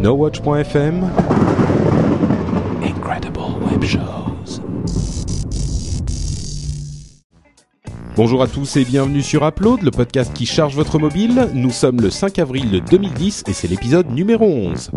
NoWatch.fm Incredible Web Shows. Bonjour à tous et bienvenue sur Upload, le podcast qui charge votre mobile. Nous sommes le 5 avril 2010 et c'est l'épisode numéro 11.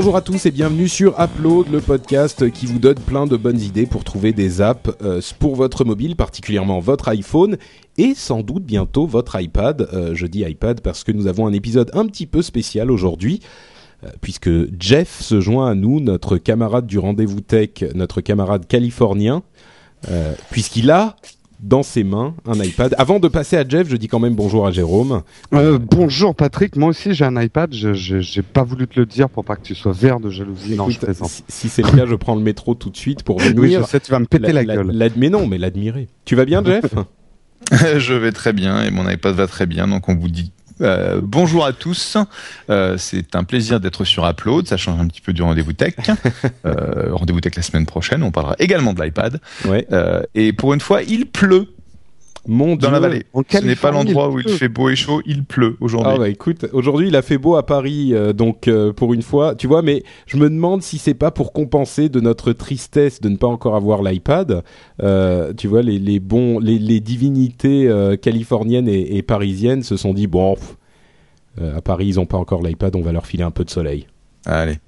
Bonjour à tous et bienvenue sur Upload, le podcast qui vous donne plein de bonnes idées pour trouver des apps euh, pour votre mobile, particulièrement votre iPhone et sans doute bientôt votre iPad. Euh, je dis iPad parce que nous avons un épisode un petit peu spécial aujourd'hui. euh, Puisque Jeff se joint à nous, notre camarade du rendez-vous tech, notre camarade californien, puisqu'il a dans ses mains un iPad. Avant de passer à Jeff, je dis quand même bonjour à Jérôme. Euh, bonjour Patrick, moi aussi j'ai un iPad, j'ai pas voulu te le dire pour pas que tu sois vert de jalousie. non, je si, si c'est le cas, je prends le métro tout de suite pour venir. Oui, je sais, tu vas me péter la, gueule. mais non, mais l'admirer. Tu vas bien, Jeff? Je vais très bien et mon iPad va très bien, donc on vous dit euh, bonjour à tous. Euh, c'est un plaisir d'être sur Upload, ça change un petit peu du rendez-vous tech. Euh, rendez-vous tech la semaine prochaine, on parlera également de l'iPad. Ouais. Euh, et pour une fois, il pleut Mon dans Dieu. la vallée. En Ce n'est pas l'endroit où il fait beau et chaud, il pleut aujourd'hui. Ah bah écoute, aujourd'hui il a fait beau à Paris, euh, donc euh, pour une fois, tu vois, mais je me demande si c'est pas pour compenser de notre tristesse de ne pas encore avoir l'iPad. Euh, tu vois, les, les bons, les, les divinités euh, californiennes et, et parisiennes se sont dit bon, pff, euh, à Paris ils ont pas encore l'iPad, on va leur filer un peu de soleil. Allez.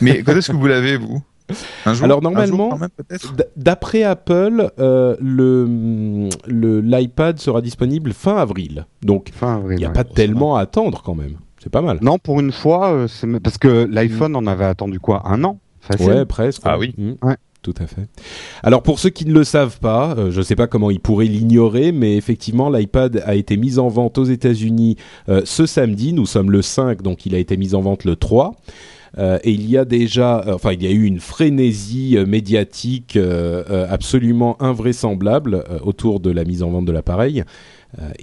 Mais quand est-ce que vous l'avez, vous? Un jour, Alors, normalement- D'après Apple, euh, le le- l'iPad sera disponible fin avril, donc il n'y a ouais. pas tellement à attendre quand même. C'est pas mal. Non, pour une fois, euh, c'est parce que l'iPhone on avait attendu quoi, un an, facile? Ouais, presque. Ah oui. Mm. Ouais. Tout à fait. Alors pour ceux qui ne le savent pas, euh, je ne sais pas comment ils pourraient l'ignorer, mais effectivement l'iPad a été mis en vente aux États-Unis euh, ce samedi. Nous sommes le 5, donc il a été mis en vente le 3. Euh, et il y a déjà, euh, enfin il y a eu une frénésie euh, médiatique absolument invraisemblable autour de la mise en vente de l'appareil.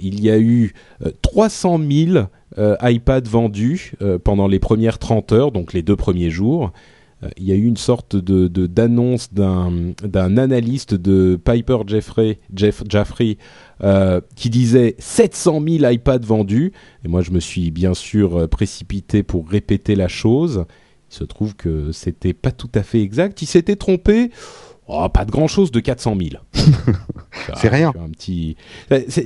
Il y a eu euh, 300 000 euh, iPads vendus pendant les premières 30 heures, donc les deux premiers jours. Il y a eu une sorte de d'annonce d'un analyste de Piper Jeffrey, euh, qui disait 700 000 iPads vendus. Et moi, je me suis bien sûr euh, précipité pour répéter la chose. Il se trouve que c'était pas tout à fait exact. Il s'était trompé. Oh, pas de grand chose de 400 000. Ça, C'est rien. Un petit.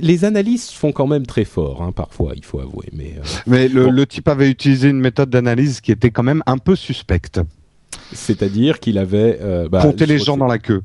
Les analystes font quand même très fort, hein, parfois, il faut avouer. Mais euh, Mais le, Bon. le type avait utilisé une méthode d'analyse qui était quand même un peu suspecte. C'est-à-dire qu'il avait euh, bah, Compter je les gens dans la queue.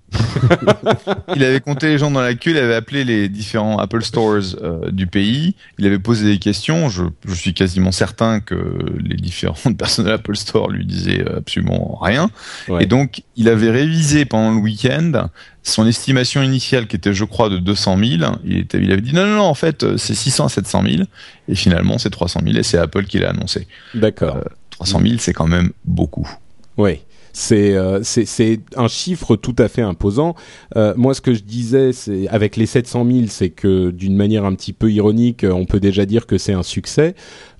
Il avait compté les gens dans la queue, il avait appelé les différents Apple Stores euh, du pays, il avait posé des questions. Je, je suis quasiment certain que les différentes personnes de l'Apple Store lui disaient absolument rien. ouais. Et donc, il avait révisé pendant le week-end son estimation initiale qui était, je crois, de 200 000. Il, était, il avait dit non, non, non, en fait, euh, c'est 600 à 700 000. Et finalement, c'est 300 000 et c'est Apple qui l'a annoncé. D'accord. Euh, 300 000, c'est quand même beaucoup. Oui, c'est euh, c'est c'est un chiffre tout à fait imposant. Euh, moi, ce que je disais, c'est avec les 700 000, c'est que d'une manière un petit peu ironique, on peut déjà dire que c'est un succès.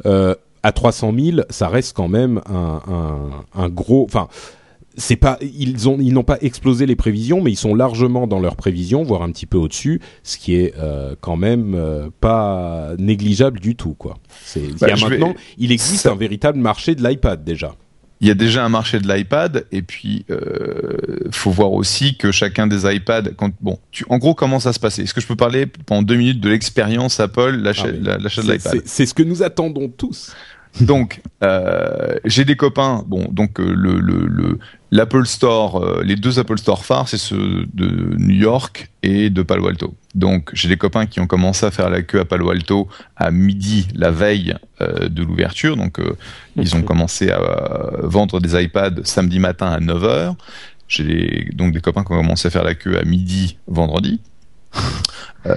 Euh, à 300 000, ça reste quand même un, un, un gros. Enfin, c'est pas ils ont ils n'ont pas explosé les prévisions, mais ils sont largement dans leurs prévisions, voire un petit peu au-dessus, ce qui est euh, quand même euh, pas négligeable du tout, quoi. C'est Bah, vais- il existe Ça- un véritable marché de l'iPad déjà. Il y a déjà un marché de l'iPad et puis euh, faut voir aussi que chacun des iPads, quand bon, tu, en gros comment ça se passait? Est-ce que je peux parler pendant deux minutes de l'expérience Apple, l'achat Ah oui. de l'iPad? C'est ce que nous attendons tous. Donc, euh, j'ai des copains. Bon, donc euh, le le le l'Apple Store, euh, les deux Apple Store phares, c'est ceux de New York et de Palo Alto. Donc, j'ai des copains qui ont commencé à faire la queue à Palo Alto à midi la veille euh, de l'ouverture. Donc, euh, ils ont commencé à vendre des iPads samedi matin à 9 h J'ai des- donc des copains qui ont commencé à faire la queue à midi vendredi.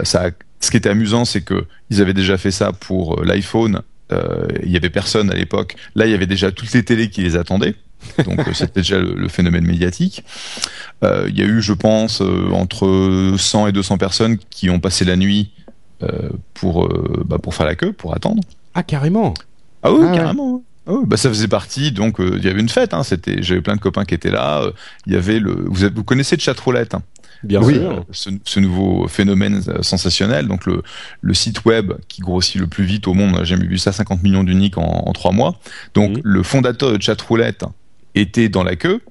Ça, ce qui était amusant, c'est que ils avaient déjà fait ça pour l'iPhone. Euh, il y avait personne à l'époque. Là, il y avait déjà toutes les télés qui les attendaient. Donc euh, c'était déjà le, le phénomène médiatique. Euh, il y a eu, je pense, euh, entre 100 et 200 personnes qui ont passé la nuit pour bah, pour faire la queue, pour attendre. Ah carrément. Ah oui, carrément. Ah oui, bah ça faisait partie, donc il y avait une fête. Hein, c'était, j'avais plein de copains qui étaient là. Il y avait le, vous, vous connaissez le chat roulette. Hein Bien oui, sûr. Ce, ce, nouveau phénomène sensationnel, donc le, le, site web qui grossit le plus vite au monde, on n'a jamais vu ça, 50 millions d'uniques en, en 3 mois. Donc le fondateur de Chatroulette était dans la queue,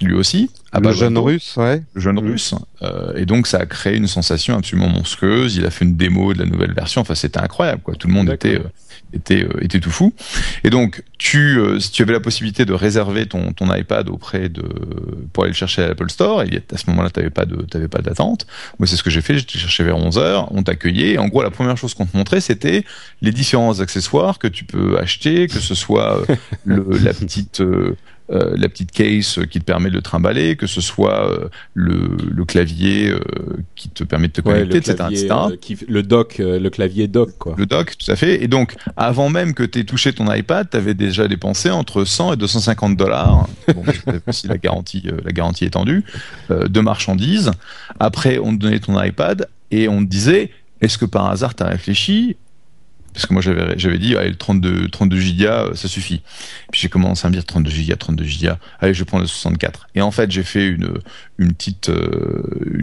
lui aussi. le jeune russe, ouais. Le jeune russe. Euh, et donc ça a créé une sensation absolument monstrueuse. Il a fait une démo de la nouvelle version. Enfin, c'était incroyable, quoi. Tout le monde était euh, était euh, était tout fou. Et donc tu euh, si tu avais la possibilité de réserver ton ton iPad auprès de pour aller le chercher à l'Apple Store, et à ce moment-là, t'avais pas de t'avais pas d'attente. Moi, c'est ce que j'ai fait. J'ai cherché vers 11 h On t'accueillait. En gros, la première chose qu'on te montrait, c'était les différents accessoires que tu peux acheter, que ce soit le, la petite euh, la petite case qui te permet de le trimballer, que ce soit euh, le, le, clavier euh, qui te permet de te connecter, ouais, le etc. Clavier, qui, le dock, le clavier dock, quoi. Le dock, tout à fait. Et donc, avant même que tu aies touché ton iPad, tu avais déjà dépensé entre 100 et 250 dollars, bon, si la garantie, la garantie étendue, de marchandises. Après, on te donnait ton iPad et on te disait, est-ce que par hasard tu as réfléchi parce que moi j'avais j'avais dit allez le 32 32 gigas ça suffit. Puis j'ai commencé à me dire 32 gigas 32 gigas. Allez je prends le 64. Et en fait j'ai fait une une petite euh,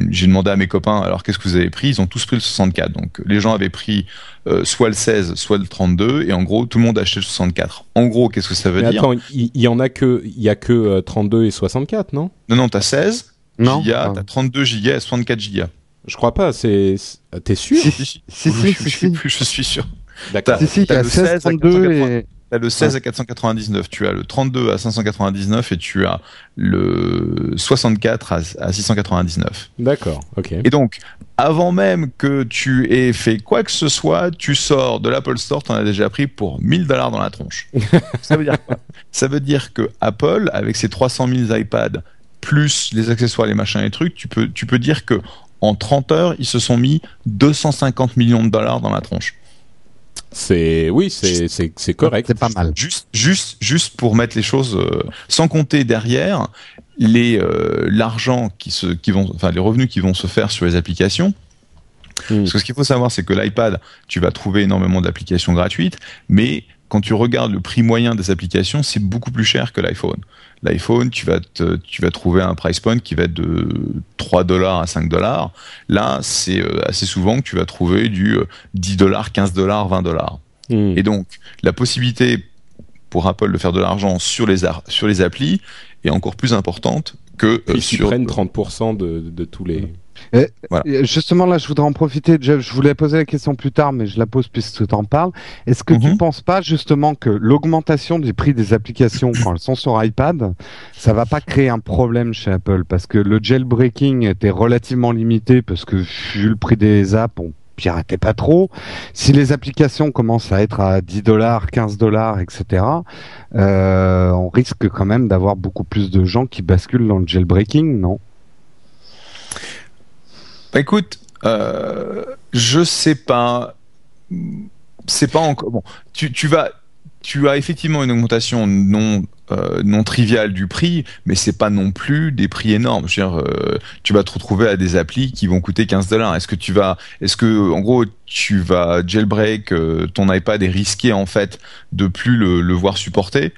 j'ai demandé à mes copains alors qu'est-ce que vous avez pris? Ils ont tous pris le 64. Donc les gens avaient pris euh, soit le 16 soit le 32 et en gros tout le monde a acheté le 64. En gros qu'est-ce que ça veut Mais dire? Attends il y, y, en a que il y a que euh, 32 et 64 non? Non non t'as 16 non, gigas, t'as 32 gigas et 64 gigas. Je crois pas. C'est t'es sûr? Si si si, si, je, si, je, je, je suis sûr. D'accord. Si, si, il y a 16, 32 et... T'as le 16 à 499, tu as le 32 à 599 et tu as le 64 à, à 699. D'accord, ok. Et donc, avant même que tu aies fait quoi que ce soit, tu sors de l'Apple Store, t'en as déjà pris pour 1000 dollars dans la tronche. Ça veut dire quoi? Ça veut dire que Apple, avec ses 300 000 iPads, plus les accessoires, les machins et trucs, tu peux, tu peux dire que en 30 heures, ils se sont mis 250 millions de dollars dans la tronche. C'est oui, c'est c'est c'est correct. C'est pas mal. Juste juste juste pour mettre les choses euh, sans compter derrière les euh, l'argent qui se qui vont enfin les revenus qui vont se faire sur les applications. Mmh. Parce que ce qu'il faut savoir c'est que l'iPad, tu vas trouver énormément d'applications gratuites, mais quand tu regardes le prix moyen des applications, c'est beaucoup plus cher que l'iPhone. L'iPhone, tu vas te, tu vas trouver un price point qui va être de 3 dollars à 5 dollars. Là, c'est assez souvent que tu vas trouver du 10 dollars, 15 dollars, 20 dollars. Mmh. Et donc, la possibilité pour Apple de faire de l'argent sur les sur les applis est encore plus importante que euh, sur. Ils prennent 30% de, de tous les. Et, voilà. Justement, là, je voudrais en profiter. Je, je, voulais poser la question plus tard, mais je la pose puisque tu en parles. Est-ce que mm -hmm. tu ne penses pas justement que l'augmentation du prix des applications quand elles sont sur iPad, ça va pas créer un problème chez Apple? Parce que le jailbreaking était relativement limité parce que vu le prix des apps, on piratait pas trop. Si les applications commencent à être à 10 dollars, 15 dollars, etc., euh, on risque quand même d'avoir beaucoup plus de gens qui basculent dans le jailbreaking, non? Écoute, euh, je sais pas. C'est pas encore bon. Tu, tu vas, tu as effectivement une augmentation non euh, non triviale du prix, mais c'est pas non plus des prix énormes. Je veux dire, euh, tu vas te retrouver à des applis qui vont coûter 15 dollars. Est-ce que tu vas, est-ce que en gros tu vas jailbreak ton iPad et risquer en fait de plus le, le voir supporter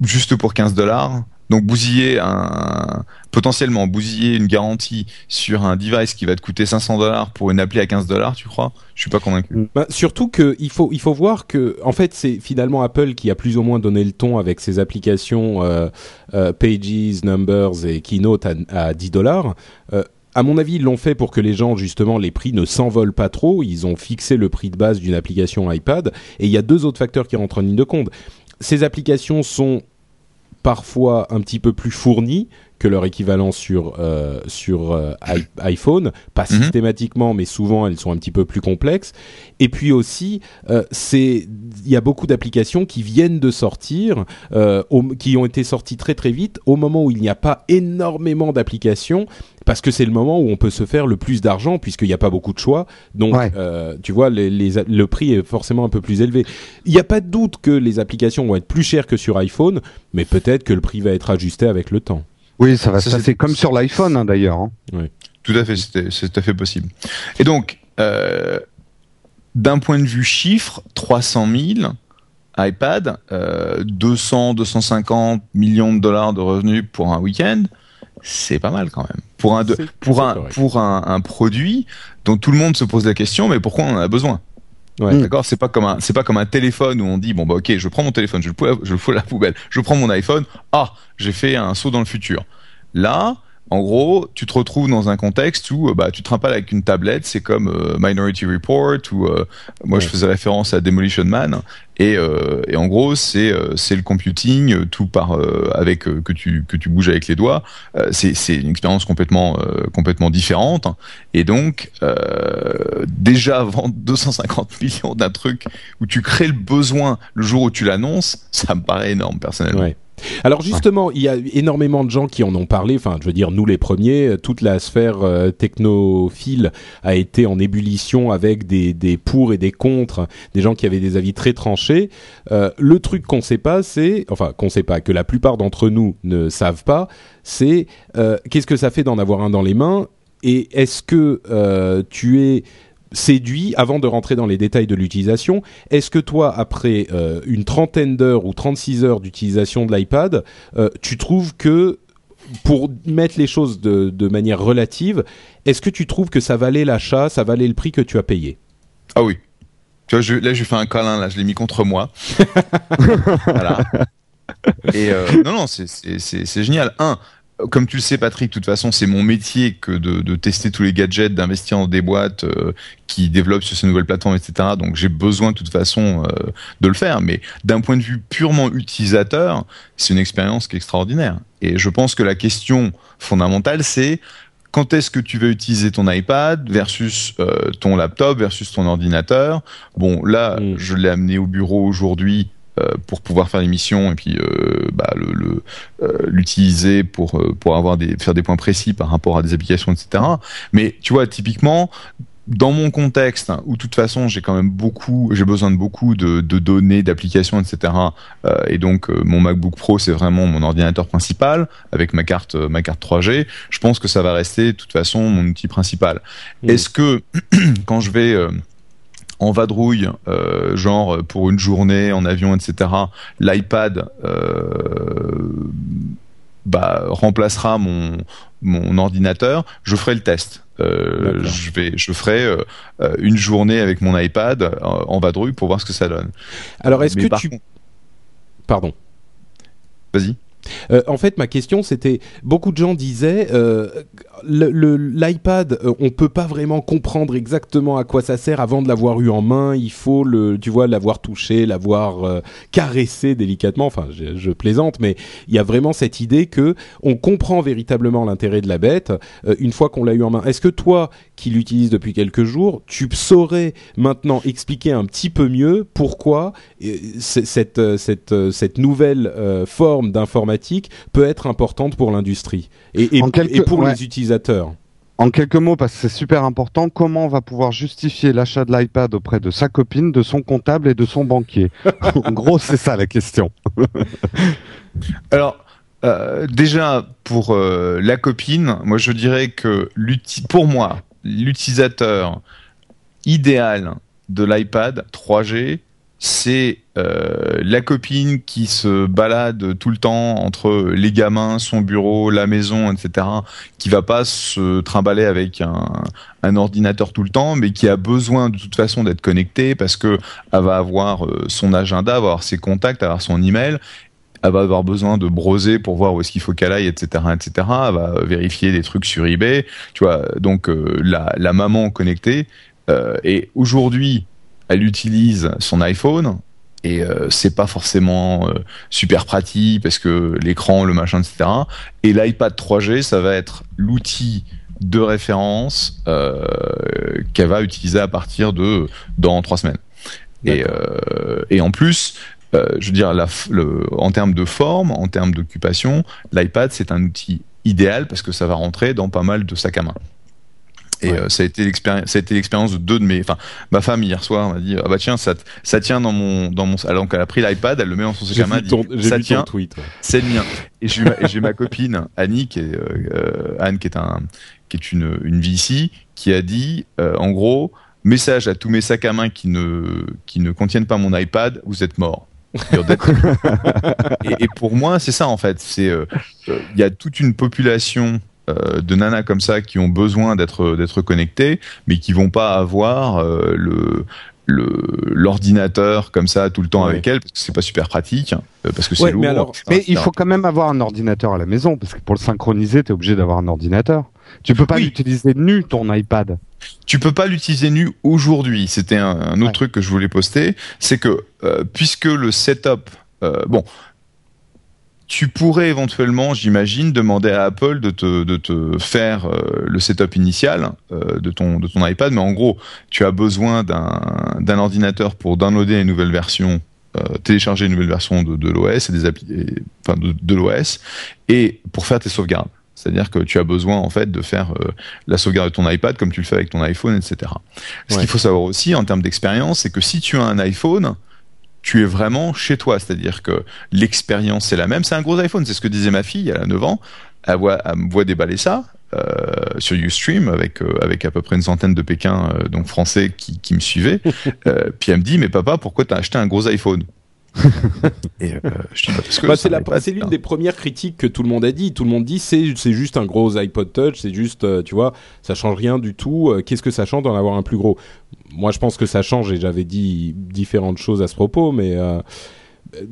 juste pour 15 dollars? Donc bousiller un potentiellement bousiller une garantie sur un device qui va te coûter 500 dollars pour une appli à 15 dollars, tu crois? Je suis pas convaincu. Bah, surtout que il faut il faut voir que en fait c'est finalement Apple qui a plus ou moins donné le ton avec ses applications euh, euh, Pages, Numbers et Keynote à, à 10 dollars. Euh, à mon avis, ils l'ont fait pour que les gens, justement, les prix ne s'envolent pas trop. Ils ont fixé le prix de base d'une application iPad. Et il y a deux autres facteurs qui rentrent en ligne de compte. Ces applications sont parfois un petit peu plus fournis que leur équivalent sur euh, sur euh, iPhone, pas Mhm. systématiquement, mais souvent elles sont un petit peu plus complexes. Et puis aussi, euh, c'est il y a beaucoup d'applications qui viennent de sortir, au, qui ont été sorties très très vite, au moment où il n'y a pas énormément d'applications, parce que c'est le moment où on peut se faire le plus d'argent puisqu'il n'y a pas beaucoup de choix. Donc, Ouais. euh, tu vois, les, les- le prix est forcément un peu plus élevé. Il n'y a pas de doute que les applications vont être plus chères que sur iPhone, mais peut-être que le prix va être ajusté avec le temps. Oui, ça va Ça, se c'est- passer comme sur l'iPhone hein, d'ailleurs. hein. Tout à fait, c'est tout à fait possible. Et donc, d'un point de vue chiffre, 300 000 iPad, 200, 250 millions de dollars de revenus pour un week-end, c'est pas mal quand même. Pour un, pour un, pour un, un, produit dont tout le monde se pose la question, mais pourquoi on en a besoin? Ouais. D'accord, c'est pas comme un, c'est pas comme un téléphone où on dit bon bah ok, je prends mon téléphone, je le, je le fous à la poubelle, je prends mon iPhone, ah, j'ai fait un saut dans le futur. Là, en gros, tu te retrouves dans un contexte où euh, bah, tu te trimpales avec une tablette, c'est comme euh, Minority Report, ou euh, moi je faisais référence à Demolition Man, et, et en gros c'est c'est le computing tout par avec que tu que tu bouges avec les doigts, c'est c'est une expérience complètement complètement différente, et donc déjà vendre 250 millions d'un truc où tu crées le besoin le jour où tu l'annonces, ça me paraît énorme personnellement. Alors justement, il y a énormément de gens qui en ont parlé. Enfin, je veux dire, nous les premiers, toute la sphère euh, technophile a été en ébullition avec des, des pour et des contre, des gens qui avaient des avis très Euh, le truc qu'on sait pas, c'est, enfin, qu'on sait pas, que la plupart d'entre nous ne savent pas, c'est euh, qu'est-ce que ça fait d'en avoir un dans les mains et est-ce que tu es séduit avant de rentrer dans les détails de l'utilisation? Est-ce que toi, après euh, une trentaine d'heures ou 36 heures d'utilisation de l'iPad, euh, tu trouves que pour mettre les choses de, de manière relative, est-ce que tu trouves que ça valait l'achat, ça valait le prix que tu as payé? Ah oui. Tu vois, je, là, je fais un câlin, là, je l'ai mis contre moi. voilà. Et euh, non, non, c'est génial. Un, comme tu le sais, Patrick, de toute façon, c'est mon métier que de, tester tous les gadgets, d'investir dans des boîtes euh, qui développent sur ces nouvelles plateformes, etc. Donc, j'ai besoin de toute façon euh, de le faire. Mais d'un point de vue purement utilisateur, c'est une expérience qui est extraordinaire. Et je pense que la question fondamentale, c'est quand est-ce que tu vas utiliser ton iPad versus euh, ton laptop versus ton ordinateur? Bon, là, mm. je l'ai amené au bureau aujourd'hui euh, pour pouvoir faire l'émission et puis euh, bah, le, euh, l'utiliser pour pour avoir des faire des points précis par rapport à des applications etc mais tu vois typiquement dans mon contexte hein, où de toute façon j'ai quand même beaucoup j'ai besoin de beaucoup de, de données d'applications etc et donc mon MacBook Pro c'est vraiment mon ordinateur principal avec ma carte ma carte 3G je pense que ça va rester de toute façon mon outil principal est-ce que quand je vais en vadrouille, euh, genre pour une journée en avion, etc., l'iPad euh, bah, remplacera mon, mon ordinateur, je ferai le test. Euh, je vais, je ferai une journée avec mon iPad en vadrouille pour voir ce que ça donne. Alors, est-ce que tu, pardon, vas-y. Euh, en fait, ma question, c'était beaucoup de gens disaient euh, l'iPad, euh, on peut pas vraiment comprendre exactement à quoi ça sert avant de l'avoir eu en main. Il faut le, tu vois, l'avoir touché, l'avoir euh, caressé délicatement. Enfin, je, je, plaisante, mais il y a vraiment cette idée que on comprend véritablement l'intérêt de la bête une fois qu'on l'a eu en main. Est-ce que toi, qui l'utilises depuis quelques jours, tu saurais maintenant expliquer un petit peu mieux pourquoi cette cette cette nouvelle forme d'information peut être importante pour l'industrie et, pour les utilisateurs? En quelques mots, parce que c'est super important, comment on va pouvoir justifier l'achat de l'iPad auprès de sa copine, de son comptable et de son banquier En gros, c'est ça la question. Alors, euh, déjà, pour euh, la copine, moi je dirais que pour moi, l'utilisateur idéal de l'iPad 3G, c'est euh, la copine qui se balade tout le temps entre les gamins, son bureau, la maison, etc., qui va pas se trimballer avec un, ordinateur tout le temps, mais qui a besoin de toute façon d'être connectée parce que elle va avoir euh, son agenda, avoir ses contacts, avoir son email, elle va avoir besoin de broser pour voir où est-ce qu'il faut qu'elle aille, etc., etc. Elle va vérifier des trucs sur eBay, tu vois. Donc euh, la, la maman connectée. et aujourd'hui, elle utilise son iPhone et euh, c'est pas forcément euh, super pratique parce que l'écran, le machin, etc. Et l'iPad 3G, ça va être l'outil de référence euh, qu'elle va utiliser à partir de dans trois semaines. Et, et en plus, je veux dire, la, le, en termes de forme, en termes d'occupation, l'iPad c'est un outil idéal parce que ça va rentrer dans pas mal de sacs à main. Et euh, ça a été l'expérience, ça a été l'expérience de deux de mes, enfin, ma femme hier soir m'a dit, ah bah tiens, ça, ça tient dans mon, dans mon, alors donc elle a pris l'iPad, elle le met dans son sac à main, dit, ça tient, c'est le mien. Et j'ai ma, copine Annie, qui est euh, Anne, qui est un, qui est une, une VC, qui a dit, euh, en gros, message à tous mes sacs à main qui ne, qui ne contiennent pas mon iPad, vous êtes morts. et, et, pour moi, c'est ça en fait. C'est, il y a toute une population euh, de nanas comme ça qui ont besoin d'être d'être connectées, mais qui vont pas avoir euh, le l'ordinateur comme ça tout le temps avec elle parce que c'est pas super pratique euh, parce que c'est lourd. Mais, il faut quand même avoir un ordinateur à la maison parce que pour le synchroniser, tu es obligé d'avoir un ordinateur. Tu peux pas l'utiliser nu ton iPad. Tu peux pas l'utiliser nu aujourd'hui. C'était un, autre truc que je voulais poster, c'est que puisque le setup bon, tu pourrais éventuellement, j'imagine, demander à Apple de te, de te faire euh, le setup initial euh, de, ton, de ton iPad, mais en gros, tu as besoin d'un ordinateur pour downloader une nouvelle version, euh, télécharger une nouvelle version de, de l'OS et des enfin de, de l'OS, et pour faire tes sauvegardes. C'est-à-dire que tu as besoin en fait de faire la sauvegarde de ton iPad comme tu le fais avec ton iPhone, etc. Ce qu'il faut savoir aussi en termes d'expérience, c'est que si tu as un iPhone, tu es vraiment chez toi. C'est-à-dire que l'expérience est la même. C'est un gros iPhone, c'est ce que disait ma fille, elle a 9 ans. Elle, voit, me voit déballer ça euh, sur Ustream avec, euh, avec à peu près une centaine de Pékins euh, donc français qui, qui me suivaient. puis elle me dit, mais papa, pourquoi t'as acheté un gros iPhone? Et que bah, c'est l'une des premières critiques que tout le monde a dit. Tout le monde dit c'est c'est juste un gros iPod Touch, c'est juste tu vois, ça change rien du tout. Qu'est-ce que ça change d'en avoir un plus gros? Moi, je pense que ça change et j'avais dit différentes choses à ce propos, mais euh,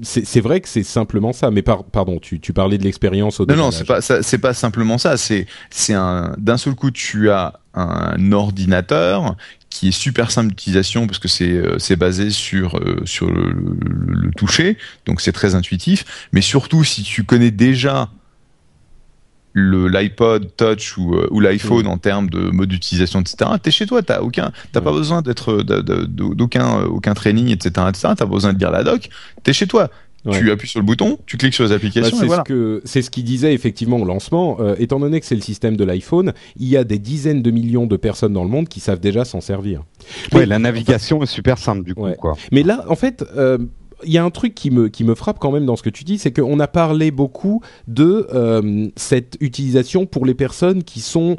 c'est vrai que c'est simplement ça. Mais pardon, tu, tu parlais de l'expérience au Non, non, c'est pas c'est pas simplement ça. C'est c'est un d'un seul coup tu as un ordinateur qui est super simple d'utilisation parce que c'est euh, c'est basé sur euh, sur le, le toucher, donc c'est très intuitif. Mais surtout si tu connais déjà le l'iPod Touch ou, euh, ou l'iPhone en termes de mode d'utilisation, etc. T'es chez toi, t'as aucun, t'as pas besoin d'être d'aucun euh, aucun training, etc., etc. T'as pas besoin de lire la doc. T'es chez toi. Tu appuies sur le bouton, tu cliques sur les applications. Bah, c'est ce que c'est ce qu'il disait effectivement au lancement. Euh, étant donné que c'est le système de l'iPhone, il y a des dizaines de millions de personnes dans le monde qui savent déjà s'en servir. Ouais, la navigation est super simple du coup. Quoi. Mais là, en fait, y a un truc qui me, qui me frappe quand même dans ce que tu dis, c'est qu'on a parlé beaucoup de euh, cette utilisation pour les personnes qui sont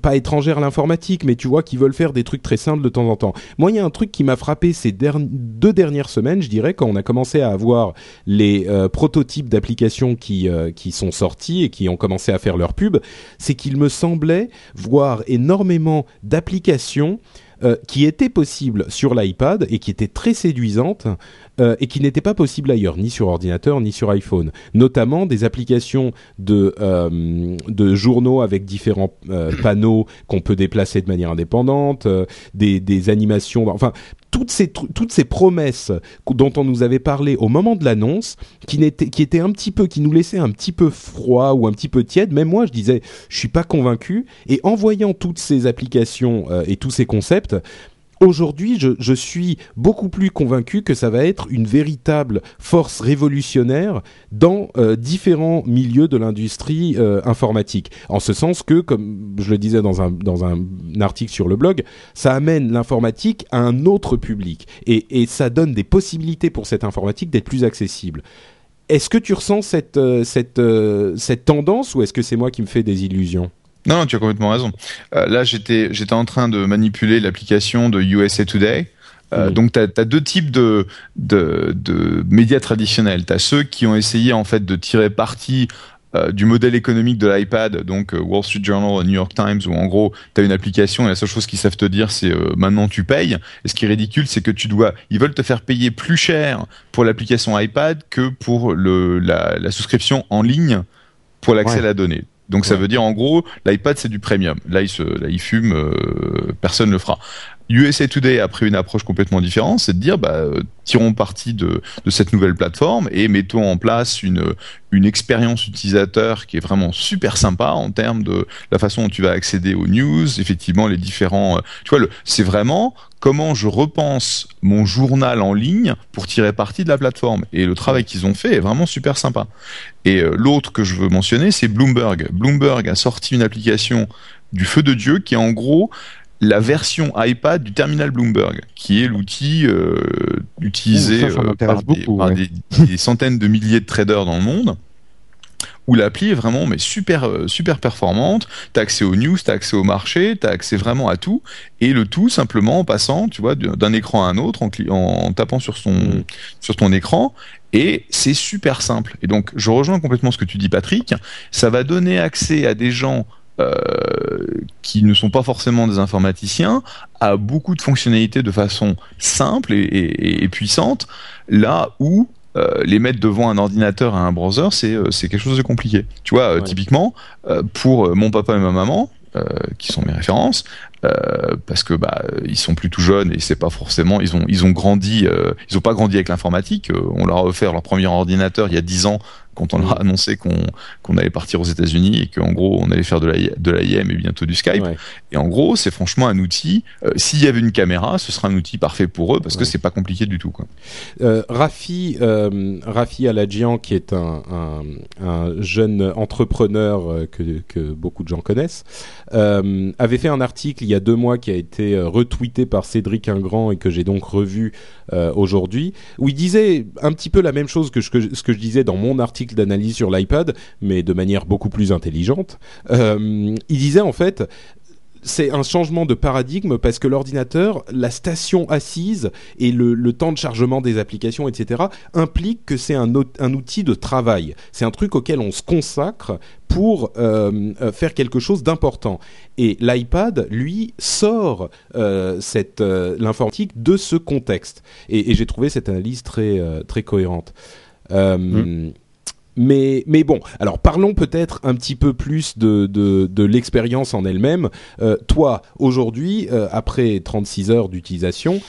pas étrangères à l'informatique, mais tu vois, qui veulent faire des trucs très simples de temps en temps. Moi, il y a un truc qui m'a frappé ces deux dernières semaines, je dirais, quand on a commencé à avoir les euh, prototypes d'applications qui, euh, qui sont sortis et qui ont commencé à faire leur pub, c'est qu'il me semblait voir énormément d'applications euh, qui étaient possibles sur l'iPad et qui étaient très séduisantes euh, et qui n'étaient pas possibles ailleurs, ni sur ordinateur ni sur iPhone. Notamment des applications de, euh, de journaux avec différents panneaux qu'on peut déplacer de manière indépendante, des, des animations, enfin toutes ces toutes ces promesses dont on nous avait parlé au moment de l'annonce, qui qui étaient un petit peu, qui nous laissaient un petit peu froid ou un petit peu tiède. Même moi, je disais, je suis pas convaincu. Et en voyant toutes ces applications euh, et tous ces concepts, Aujourd'hui, je, suis beaucoup plus convaincu que ça va être une véritable force révolutionnaire dans euh, différents milieux de l'industrie euh, informatique. En ce sens que, comme je le disais dans un, article sur le blog, ça amène l'informatique à un autre public et, ça donne des possibilités pour cette informatique d'être plus accessible. Est-ce que tu ressens cette, euh, tendance ou est-ce que c'est moi qui me fais des illusions? Non, tu as complètement raison. Euh, là, j'étais j'étais en train de manipuler l'application de USA Today. Euh, Donc, tu as, deux types de, de, de médias traditionnels. Tu as ceux qui ont essayé en fait de tirer parti euh, du modèle économique de l'iPad, donc euh, Wall Street Journal, New York Times, où en gros, tu as une application et la seule chose qu'ils savent te dire, c'est maintenant tu payes. Et ce qui est ridicule, c'est que tu dois, ils veulent te faire payer plus cher pour l'application iPad que pour le, la, la souscription en ligne pour l'accès à la donnée. Donc ça veut dire en gros, l'iPad c'est du premium. Là il se, là il fume, euh, personne ne le fera. USA Today a pris une approche complètement différente, c'est de dire bah, euh, tirons parti de, de cette nouvelle plateforme et mettons en place une, une expérience utilisateur qui est vraiment super sympa en termes de la façon dont tu vas accéder aux news, effectivement les différents. Euh, tu vois, c'est vraiment comment je repense mon journal en ligne pour tirer parti de la plateforme. Et le travail qu'ils ont fait est vraiment super sympa. Et euh, l'autre que je veux mentionner, c'est Bloomberg. Bloomberg a sorti une application du feu de Dieu, qui est en gros la version iPad du terminal Bloomberg, qui est l'outil euh, utilisé euh, par, des, centaines de milliers de traders dans le monde où l'appli est vraiment mais super euh, super performante. T'as accès aux news, t'as accès au marché, t'as accès vraiment à tout et le tout simplement en passant, tu vois, d'un écran à un autre en, en tapant sur son mm. sur ton écran et c'est super simple. Et donc je rejoins complètement ce que tu dis Patrick. Ça va donner accès à des gens euh, qui ne sont pas forcément des informaticiens à beaucoup de fonctionnalités de façon simple et puissante, là où euh, les mettre devant un ordinateur et un browser, c'est euh, c'est quelque chose de compliqué. Tu vois, euh, typiquement pour mon papa et ma maman, qui sont mes références, parce que bah ils sont plus tout jeunes et c'est pas forcément ils ont ils ont grandi ils ont pas grandi avec l'informatique. on leur a offert leur premier ordinateur il y a 10 ans quand on leur a annoncé qu'on allait partir aux États-Unis et qu'en gros on allait faire de l'IM et bientôt du Skype. Et en gros, c'est franchement un outil. Euh, s'il y avait une caméra, ce serait un outil parfait pour eux parce que c'est pas compliqué du tout. Quoi. Euh, Rafi, euh, Rafi Aladjian, qui est un, jeune entrepreneur euh, que, que, beaucoup de gens connaissent, avait fait un article il y a deux mois qui a été retweeté par Cédric Ingrand et que j'ai donc revu aujourd'hui, où il disait un petit peu la même chose que ce que je disais dans mon article d'analyse sur l'iPad, mais de manière beaucoup plus intelligente. Euh, il disait en fait, c'est un changement de paradigme parce que l'ordinateur, la station assise et le, temps de chargement des applications, etc., implique que c'est un, outil de travail. C'est un truc auquel on se consacre pour euh, euh, faire quelque chose d'important. Et l'iPad, lui, sort l'informatique de ce contexte. Et, j'ai trouvé cette analyse très très cohérente. Mmh. Mais, mais bon, alors parlons peut-être un petit peu plus de, de, l'expérience en elle-même. Euh, toi, aujourd'hui, euh, après 36 heures d'utilisation,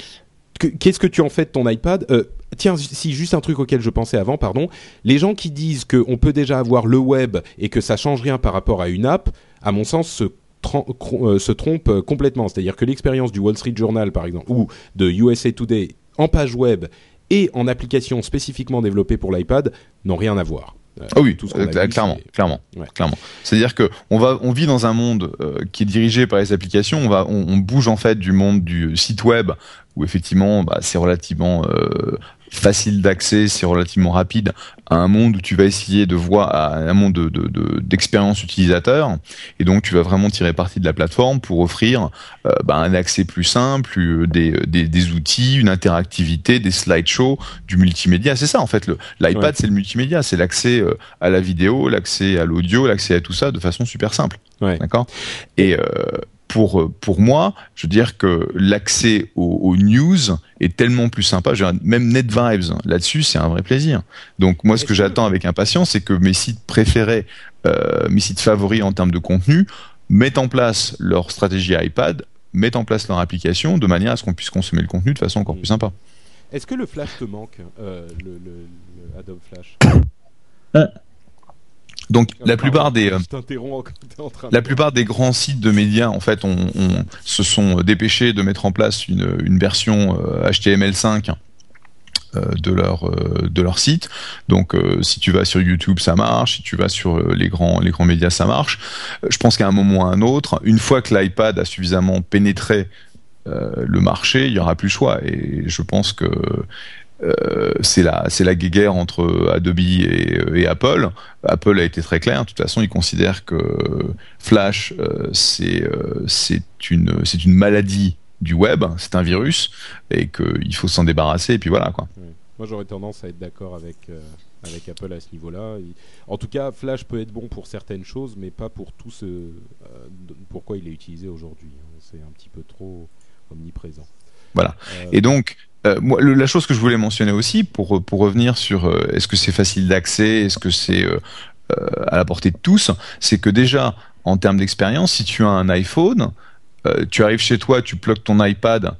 qu'est-ce que tu en fais de ton iPad? Euh, Tiens, si juste un truc auquel je pensais avant, pardon. Les gens qui disent qu'on peut déjà avoir le web et que ça change rien par rapport à une app, à mon sens, se, euh, se trompent complètement. C'est-à-dire que l'expérience du Wall Street Journal, par exemple, ou de USA Today en page web et en application spécifiquement développée pour l'iPad n'ont rien à voir. Euh, ah oui, tout ce euh, clairement, clairement, clairement. C'est-à-dire que on va, on vit dans un monde euh, qui est dirigé par les applications. On va, on, bouge en fait du monde du site web où effectivement, bah, c'est relativement facile d'accès, c'est relativement rapide, à un monde où tu vas essayer de voir, à un monde d'expérience de, utilisateur, et donc tu vas vraiment tirer parti de la plateforme pour offrir euh, bah, un accès plus simple, euh, des, des, des, outils, une interactivité, des slideshows, du multimédia. C'est ça en fait. L'iPad, c'est le multimédia, c'est l'accès euh, à la vidéo, l'accès à l'audio, l'accès à tout ça de façon super simple. D'accord? Et euh, pour moi, je veux dire que l'accès aux, news est tellement plus sympa. même NetVibes là-dessus, c'est un vrai plaisir. Donc moi, ce que j'attends avec impatience, c'est que mes sites préférés, euh, mes sites favoris en termes de contenu, mettent en place leur stratégie iPad, mettent en place leur application, de manière à ce qu'on puisse consommer le contenu de façon encore plus sympa. Est-ce que le Flash te manque, euh, le, le, Adobe Flash donc la plupart des euh, la plupart des grands sites de médias en fait on, se sont dépêchés de mettre en place une, une version HTML5 euh, euh, de leur de leur site. Donc si tu vas sur YouTube ça marche, si tu vas sur les grands les grands médias ça marche. je pense qu'à un moment ou à un autre, une fois que l'iPad a suffisamment pénétré le marché, il y aura plus le choix et je pense que euh, c'est la c'est la guerre entre Adobe et, et, Apple. Apple a été très clair. De toute façon, ils considèrent que Flash euh, c'est euh, c'est une c'est une maladie du web, c'est un virus et qu'il faut s'en débarrasser. Et puis voilà quoi. Moi, j'aurais tendance à être d'accord avec avec Apple à ce niveau-là. En tout cas, Flash peut être bon pour certaines choses, mais pas pour tout ce pourquoi il est utilisé aujourd'hui. C'est un petit peu trop omniprésent. Voilà. Et donc, euh, la chose que je voulais mentionner aussi, pour, pour revenir sur euh, est-ce que c'est facile d'accès, est-ce que c'est euh, à la portée de tous, c'est que déjà, en termes d'expérience, si tu as un iPhone, tu arrives chez toi, tu plugues ton iPad,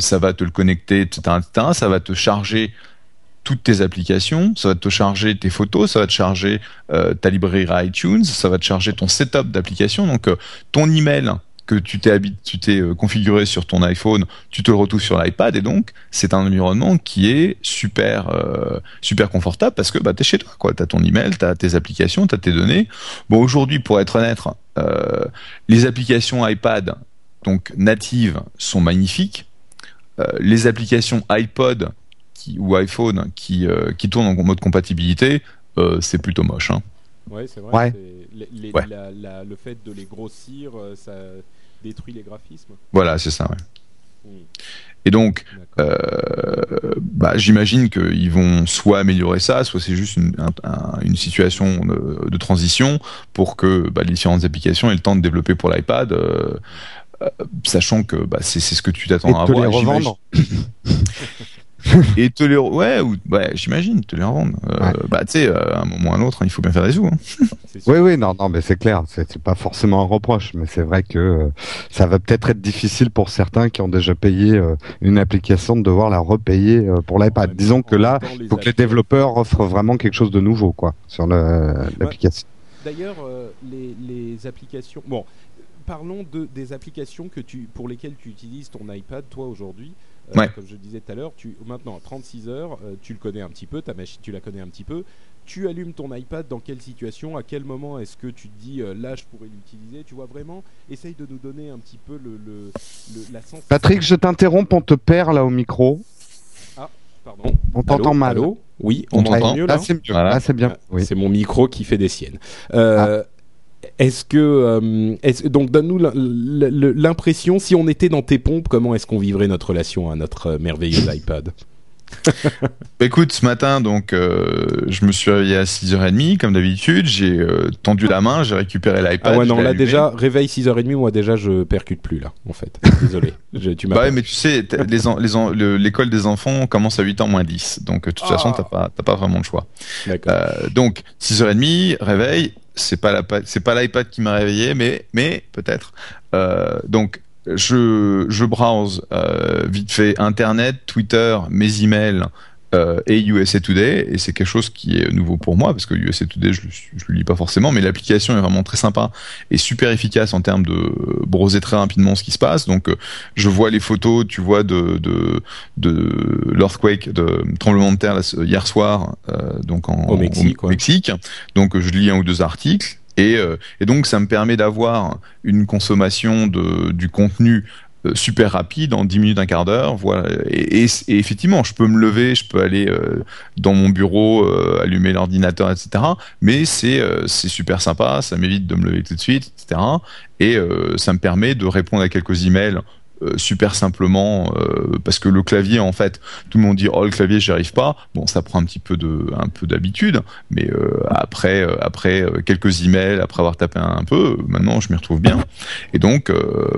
ça va te le connecter, etc., ça va te charger toutes tes applications, ça va te charger tes photos, ça va te charger ta librairie iTunes, ça va te charger ton setup d'applications. Donc ton email que tu t'es euh, configuré sur ton iPhone, tu te le retrouves sur l'iPad et donc c'est un environnement qui est super euh, super confortable parce que bah t'es chez toi quoi, t'as ton email, t'as tes applications, t'as tes données. Bon aujourd'hui pour être honnête, euh, les applications iPad donc natives sont magnifiques. les applications iPod qui, ou iPhone qui qui tournent en mode compatibilité, c'est plutôt moche. Hein. Ouais, c'est vrai. le fait de les grossir, euh, ça détruit les graphismes. Voilà, c'est ça. Ouais. Hmm. Et donc, euh, bah, j'imagine qu'ils vont soit améliorer ça, soit c'est juste une, une situation de, transition pour que bah, les différentes applications aient le temps de développer pour l'iPad, euh, sachant que bah, c'est ce que tu t'attends à avoir. Les revendre. et te les ouais ou ouais j'imagine te les revendre euh, bah tu sais euh, à un moment ou à un autre hein, il faut bien faire des sous hein. oui oui non non mais c'est clair c'est pas forcément un reproche mais c'est vrai que euh, ça va peut-être être difficile pour certains qui ont déjà payé une application de devoir la repayer pour l'iPad. Disons que là il faut que les développeurs offrent vraiment quelque chose de nouveau quoi sur l'application. D'ailleurs les, les applications bon parlons de, des applications que tu, pour lesquelles tu utilises ton iPad, toi, aujourd'hui. Euh, comme je disais tout à l'heure, tu, maintenant, 36 heures, euh, tu le connais un petit peu, ta machine, tu la connais un petit peu. Tu allumes ton iPad dans quelle situation À quel moment est-ce que tu te dis euh, là je pourrais l'utiliser? Tu vois vraiment Essaye de nous donner un petit peu le, la sensation. Patrick, je t'interromps, on te perd là au micro. Ah, pardon. On t'entend mal. oui, on t'entend mieux là? c'est mieux. c'est bien. Ah, c'est mon micro qui fait des siennes. Euh, ah. Est-ce que euh, donc donne-nous l'impression si on était dans tes pompes, comment est-ce qu'on vivrait notre relation à notre euh, merveilleux iPad? Bah, Écoute, ce matin, donc, euh, je me suis réveillé à 6h30, comme d'habitude. J'ai tendu la main, j'ai récupéré l'iPad. Ah ouais, non, là déjà, réveil 6h30, moi déjà, je percute plus, là, en fait. Désolé. tu bah ouais, mais tu sais, l'école des enfants commence à 8h moins 10. Donc, de toute façon, t'as pas, pas vraiment le choix. donc, 6h30, réveil c'est pas c'est pas l'iPad qui m'a réveillé, mais peut-être. Euh, donc je je browse euh, vite fait Internet, Twitter, mes emails, euh, et USA Today et c'est quelque chose qui est nouveau pour moi parce que USA Today je, je le lis pas forcément mais l'application est vraiment très sympa et super efficace en termes de browser très rapidement ce qui se passe. Donc euh, je vois les photos tu vois de de de l'earthquake de tremblement de terre hier soir euh, donc en au Mexique, Mexique. Donc je lis un ou deux articles et, et, donc ça me permet d'avoir une consommation de, du contenu super rapide en 10 minutes, un quart d'heure. Voilà. Et, effectivement, je peux me lever, je peux aller euh, dans mon bureau, euh, allumer l'ordinateur, etc. Mais c'est super sympa, ça m'évite de me lever tout de suite, etc. Et ça me permet de répondre à quelques emails euh, super simplement euh, parce que le clavier en fait tout le monde dit oh le clavier j'y arrive pas. Bon ça prend un petit peu de un peu d'habitude mais euh, après quelques emails après avoir tapé un, peu maintenant je m'y retrouve bien. Et donc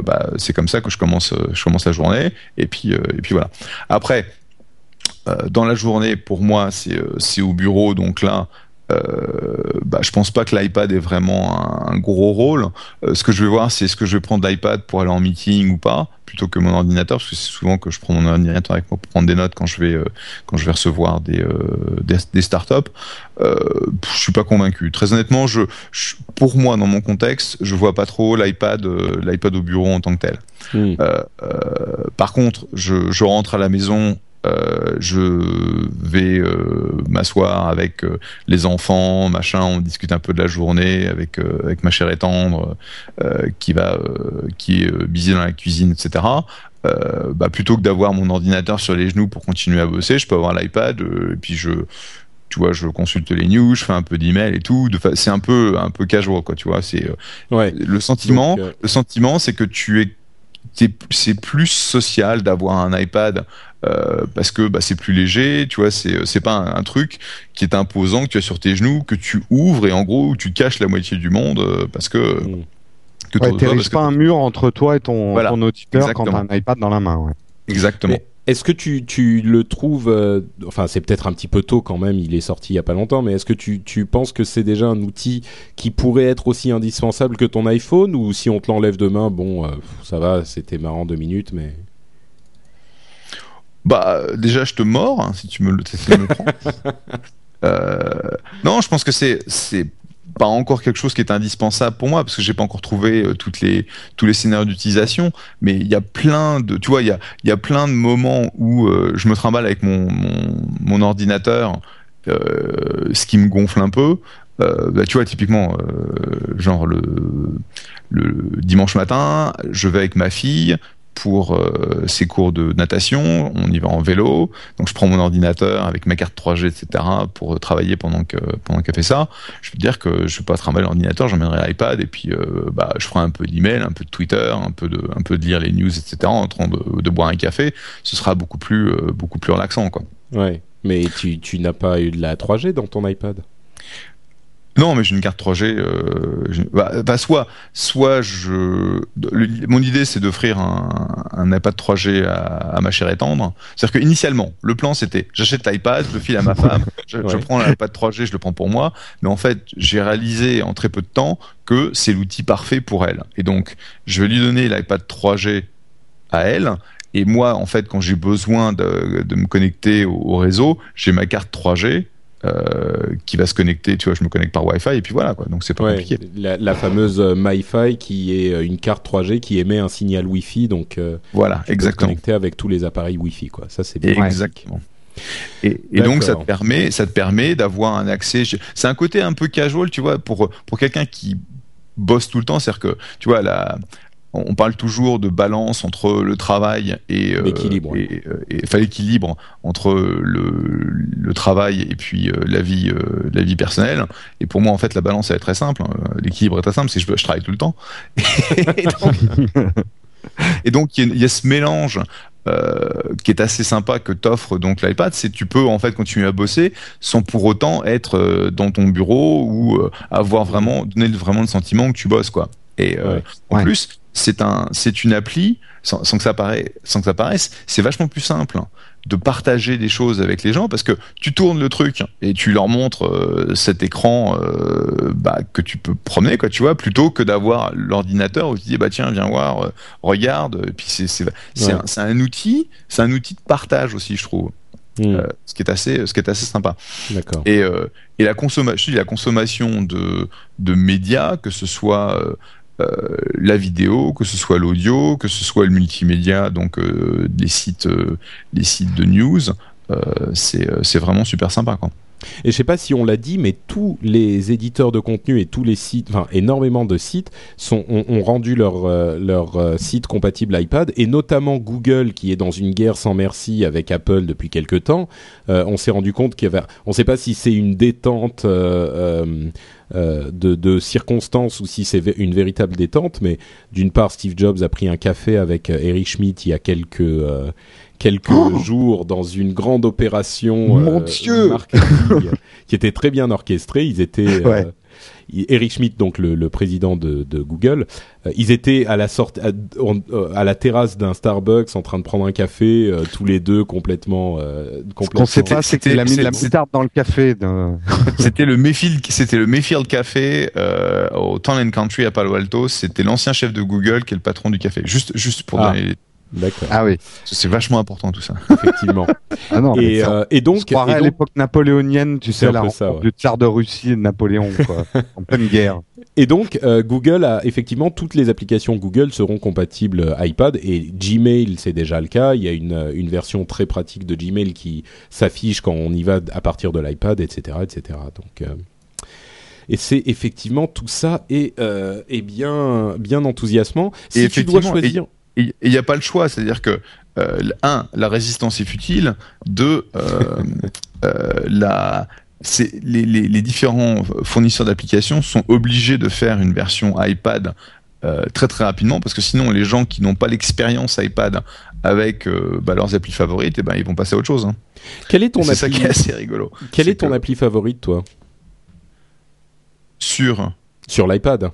bah, c'est comme ça que je commence je commence la journée. Et puis et puis voilà. Après dans la journée pour moi c'est au bureau. Donc là euh, bah, je pense pas que l'iPad ait vraiment un, gros rôle. Euh, ce que je vais voir, c'est est-ce que je vais prendre l'iPad pour aller en meeting ou pas, plutôt que mon ordinateur, parce que c'est souvent que je prends mon ordinateur avec moi pour prendre des notes quand je vais euh, quand je vais recevoir des des, des, startups. Euh, je suis pas convaincu. Très honnêtement, je, pour moi, dans mon contexte, je vois pas trop l'iPad l'iPad au bureau en tant que tel. Hmm. par contre, je, je rentre à la maison euh, je vais euh, m'asseoir avec euh, les enfants, machin, on discute un peu de la journée avec avec ma chère et tendre qui va qui est busy dans la cuisine, etc. bah plutôt que d'avoir mon ordinateur sur les genoux pour continuer à bosser, je peux avoir l'iPad et puis je tu vois, je consulte les news, je fais un peu d'email et tout. C'est un peu un peu casual quoi, tu vois. C'est ouais. le sentiment. le sentiment, c'est que tu es c'est plus social d'avoir un iPad euh, parce que bah, c'est plus léger, tu vois, c'est c'est pas un, truc qui est imposant que tu as sur tes genoux, que tu ouvres et en gros tu caches la moitié du monde euh, parce que mmh. que ouais, pas un mur entre toi et ton, ton auditeur quand t'as un iPad dans la main. Ouais. Exactement. Est-ce que tu, tu le trouves, euh, enfin c'est peut-être un petit peu tôt quand même, il est sorti il y a pas longtemps, mais est-ce que tu, tu penses que c'est déjà un outil qui pourrait être aussi indispensable que ton iPhone ou si on te l'enlève demain, bon, ça va, c'était marrant deux minutes, mais bah, déjà, je te mords hein, si tu me le, prends. euh, non, je pense que c'est c'est pas encore quelque chose qui est indispensable pour moi parce que j'ai pas encore trouvé euh, toutes les tous les scénarios d'utilisation mais il y a plein de tu vois il y a il y a plein de moments où euh, je me trimballe avec mon mon, mon ordinateur euh, ce qui me gonfle un peu bah, tu vois typiquement genre le le dimanche matin je vais avec ma fille pour euh, ses cours de natation, on y va en vélo, donc je prends mon ordinateur avec ma carte 3G, etc. pour travailler pendant que pendant qu'elle fait ça. Je veux dire que je vais pas travailler l'ordinateur, j'emmènerai l'iPad et puis euh, bah je ferai un peu d'email, un peu de Twitter, un peu de lire les news, etc. en train de, de boire un café. Ce sera beaucoup plus euh, beaucoup plus relaxant quoi. Ouais, mais tu tu n'as pas eu de la 3G dans ton iPad? Non, mais j'ai une carte 3G. Euh, bah, bah, soit, soit je. mon idée, c'est d'offrir un, un, iPad 3G à, à ma chère étendre. C'est-à-dire qu'initialement, le plan, c'était j'achète l'iPad, je le file à ma femme, je, je prends l'iPad 3G, je le prends pour moi. Mais en fait, j'ai réalisé en très peu de temps que c'est l'outil parfait pour elle. Et donc, je vais lui donner l'iPad 3G à elle. Et moi, en fait, quand j'ai besoin de, de me connecter au, au réseau, j'ai ma carte 3G euh, qui va se connecter. Tu vois, je me connecte par Wi-Fi et puis voilà quoi. Donc c'est pas compliqué. La, la fameuse euh, MiFi qui est euh, une carte 3G qui émet un signal Wi-Fi, donc voilà, exactement. Connecté avec tous les appareils Wi-Fi quoi. Ça c'est bien. Exactement. Et, et donc ça te permet, ça te permet d'avoir un accès. C'est un côté un peu casual, tu vois, pour pour quelqu'un qui bosse tout le temps, c'est-à-dire que tu vois la on parle toujours de balance entre le travail et l'équilibre, et, et, l'équilibre entre le, le, travail et puis euh, la vie euh, la vie personnelle. Et pour moi, en fait, la balance elle est très simple. Hein. L'équilibre est très simple, c'est que je, je, travaille tout le temps. et donc, il y, y, a ce mélange euh, qui est assez sympa que t'offre donc l'iPad, c'est tu peux en fait continuer à bosser sans pour autant être euh, dans ton bureau ou euh, avoir vraiment donner vraiment le sentiment que tu bosses quoi. Et ouais. en ouais. plus, c'est un, c'est une appli sans, sans, que ça paraisse, sans que ça paraisse, c'est vachement plus simple hein, de partager des choses avec les gens parce que tu tournes le truc et tu leur montres euh, cet écran euh, bah, que tu peux promener quoi, tu vois, plutôt que d'avoir l'ordinateur où tu dis bah tiens viens voir, euh, regarde. Et puis c'est c'est c'est ouais. un, un, outil, c'est un outil de partage aussi je trouve. Mmh. ce qui est assez, ce qui est assez sympa. D'accord. Et, et la consommation, la consommation de de médias, que ce soit euh, la vidéo, que ce soit l'audio, que ce soit le multimédia, donc euh, des sites, euh, des sites de news, c'est vraiment super sympa quoi. Et je sais pas si on l'a dit, mais tous les éditeurs de contenu et tous les sites, enfin énormément de sites, ont, rendu leur, leur site compatible iPad, et notamment Google qui est dans une guerre sans merci avec Apple depuis quelque temps. On s'est rendu compte qu'il y avait, on ne sait pas si c'est une détente euh, euh, de, de, circonstances ou si c'est une véritable détente, mais d'une part, Steve Jobs a pris un café avec Eric Schmidt il y a quelques quelques oh jours dans une grande opération Mon euh, Dieu qui était très bien orchestrée. Ils étaient ouais. Euh, Eric Schmidt, donc le, le président de, de Google, euh, ils étaient à la sorte à, à la terrasse d'un Starbucks en train de prendre un café, euh, tous les deux complètement. complètement... Ce qu'on sait pas, c'est qu'il a mis la moutarde dans le café. c'était le Mayfield, c'était le Mayfield Café au Town and Country à Palo Alto. C'était l'ancien chef de Google qui est le patron du café. Juste, juste pour ah. donner D'accord. Ah oui. C'est vachement important tout ça. Effectivement. ah non, et, euh, et donc, et donc à l'époque napoléonienne, tu sais, là, ça, ouais. du tsar de Russie et de Napoléon, quoi, en pleine guerre. Et donc, euh, Google a effectivement toutes les applications Google seront compatibles iPad et Gmail, c'est déjà le cas. Il y a une, une version très pratique de Gmail qui s'affiche quand on y va à partir de l'iPad, etc., etc. Donc euh, et c'est effectivement tout ça est, euh, est bien bien enthousiasmant. Si et tu dois choisir, il n'y a pas le choix, c'est-à-dire que euh, un, la résistance est futile. Deux, euh, euh, la les, les, les, différents fournisseurs d'applications sont obligés de faire une version iPad euh, très très rapidement parce que sinon les gens qui n'ont pas l'expérience iPad avec euh, bah, leurs applis favorites, eh ben, ils vont passer à autre chose. Hein. Quel est ton appli ça qui est assez rigolo. Quelle est, est ton que... appli favorite, toi? Sur Sur l'iPad.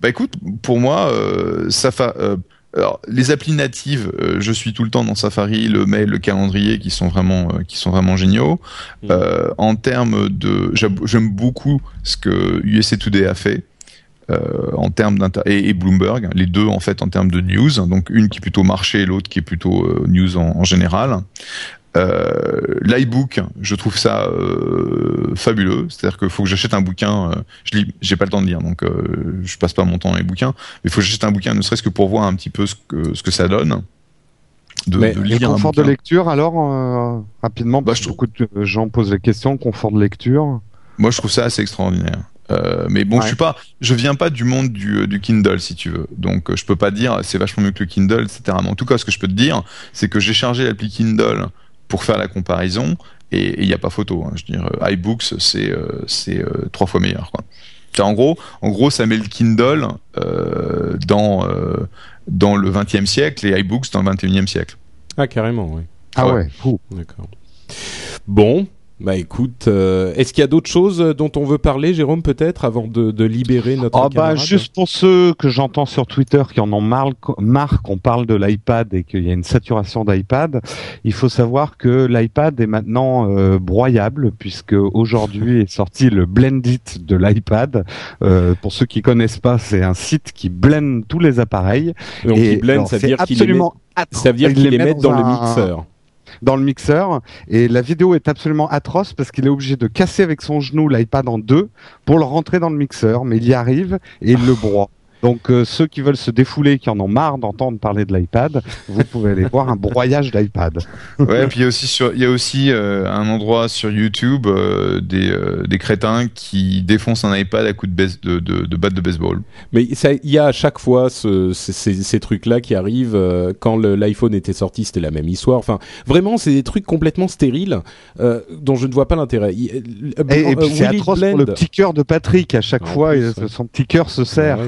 Bah écoute, pour moi, euh, Safari, euh, alors, les applis natives, euh, je suis tout le temps dans Safari, le mail, le calendrier, qui sont vraiment, euh, qui sont vraiment géniaux. Mmh. Euh, en termes de, j'aime beaucoup ce que USA Today a fait. en termes et, et, Bloomberg, les deux en fait en termes de news, donc une qui est plutôt marché, l'autre qui est plutôt news en, en général. Euh, L'iBook, je trouve ça euh, fabuleux. C'est-à-dire qu'il faut que j'achète un bouquin. Euh, je lis, j'ai pas le temps de lire, donc euh, je passe pas mon temps dans les bouquins. Mais il faut que j'achète un bouquin, ne serait-ce que pour voir un petit peu ce que ce que ça donne. De, mais de lire le confort de lecture, alors rapidement, bah, je trouve... beaucoup de gens posent la question. Confort de lecture. Moi, je trouve ça assez extraordinaire. Euh, mais bon, je suis pas, je viens pas du monde du, du Kindle, si tu veux. Donc, euh, je peux pas dire c'est vachement mieux que le Kindle, etc. Mais en tout cas, ce que je peux te dire, c'est que j'ai chargé l'appli Kindle pour faire la comparaison et il n'y a pas photo. Hein. Je veux dire, iBooks, c'est c'est trois fois meilleur. Quoi. En gros, en gros, ça met le Kindle euh, dans dans le 20e siècle et iBooks dans le 21e siècle. Ah carrément, oui. Ah ouais. ouais. D'accord. Bon, bah écoute, euh, est-ce qu'il y a d'autres choses dont on veut parler, Jérôme, peut-être, avant de, de, libérer notre oh bah Juste pour ceux que j'entends sur Twitter qui en ont marre, marre qu'on parle de l'iPad et qu'il y a une saturation d'iPad, il faut savoir que l'iPad est maintenant euh, broyable puisque aujourd'hui est sorti le Blendit de l'iPad. Euh, pour ceux qui connaissent pas, c'est un site qui blende tous les appareils. Donc et, il blend, ça veut dire qu'il les met, ça veut dire qu'il les met dans, dans le mixeur dans le mixeur et la vidéo est absolument atroce parce qu'il est obligé de casser avec son genou l'iPad en deux pour le rentrer dans le mixeur, mais il y arrive et il le broie. Donc euh, ceux qui veulent se défouler, qui en ont marre d'entendre parler de l'iPad, vous pouvez aller voir un broyage d'iPad. ouais, puis il y a aussi sur, il y a aussi euh, un endroit sur YouTube euh, des, des crétins qui défoncent un iPad à coups de, de, de, batte de baseball. Mais il y a à chaque fois ce, ces, ces trucs-là qui arrivent. quand l'iPhone était sorti, c'était la même histoire. Enfin, vraiment, c'est des trucs complètement stériles dont je ne vois pas l'intérêt. Et, et, puis c'est atroce pour le petit cœur de Patrick. À chaque fois, son petit cœur se serre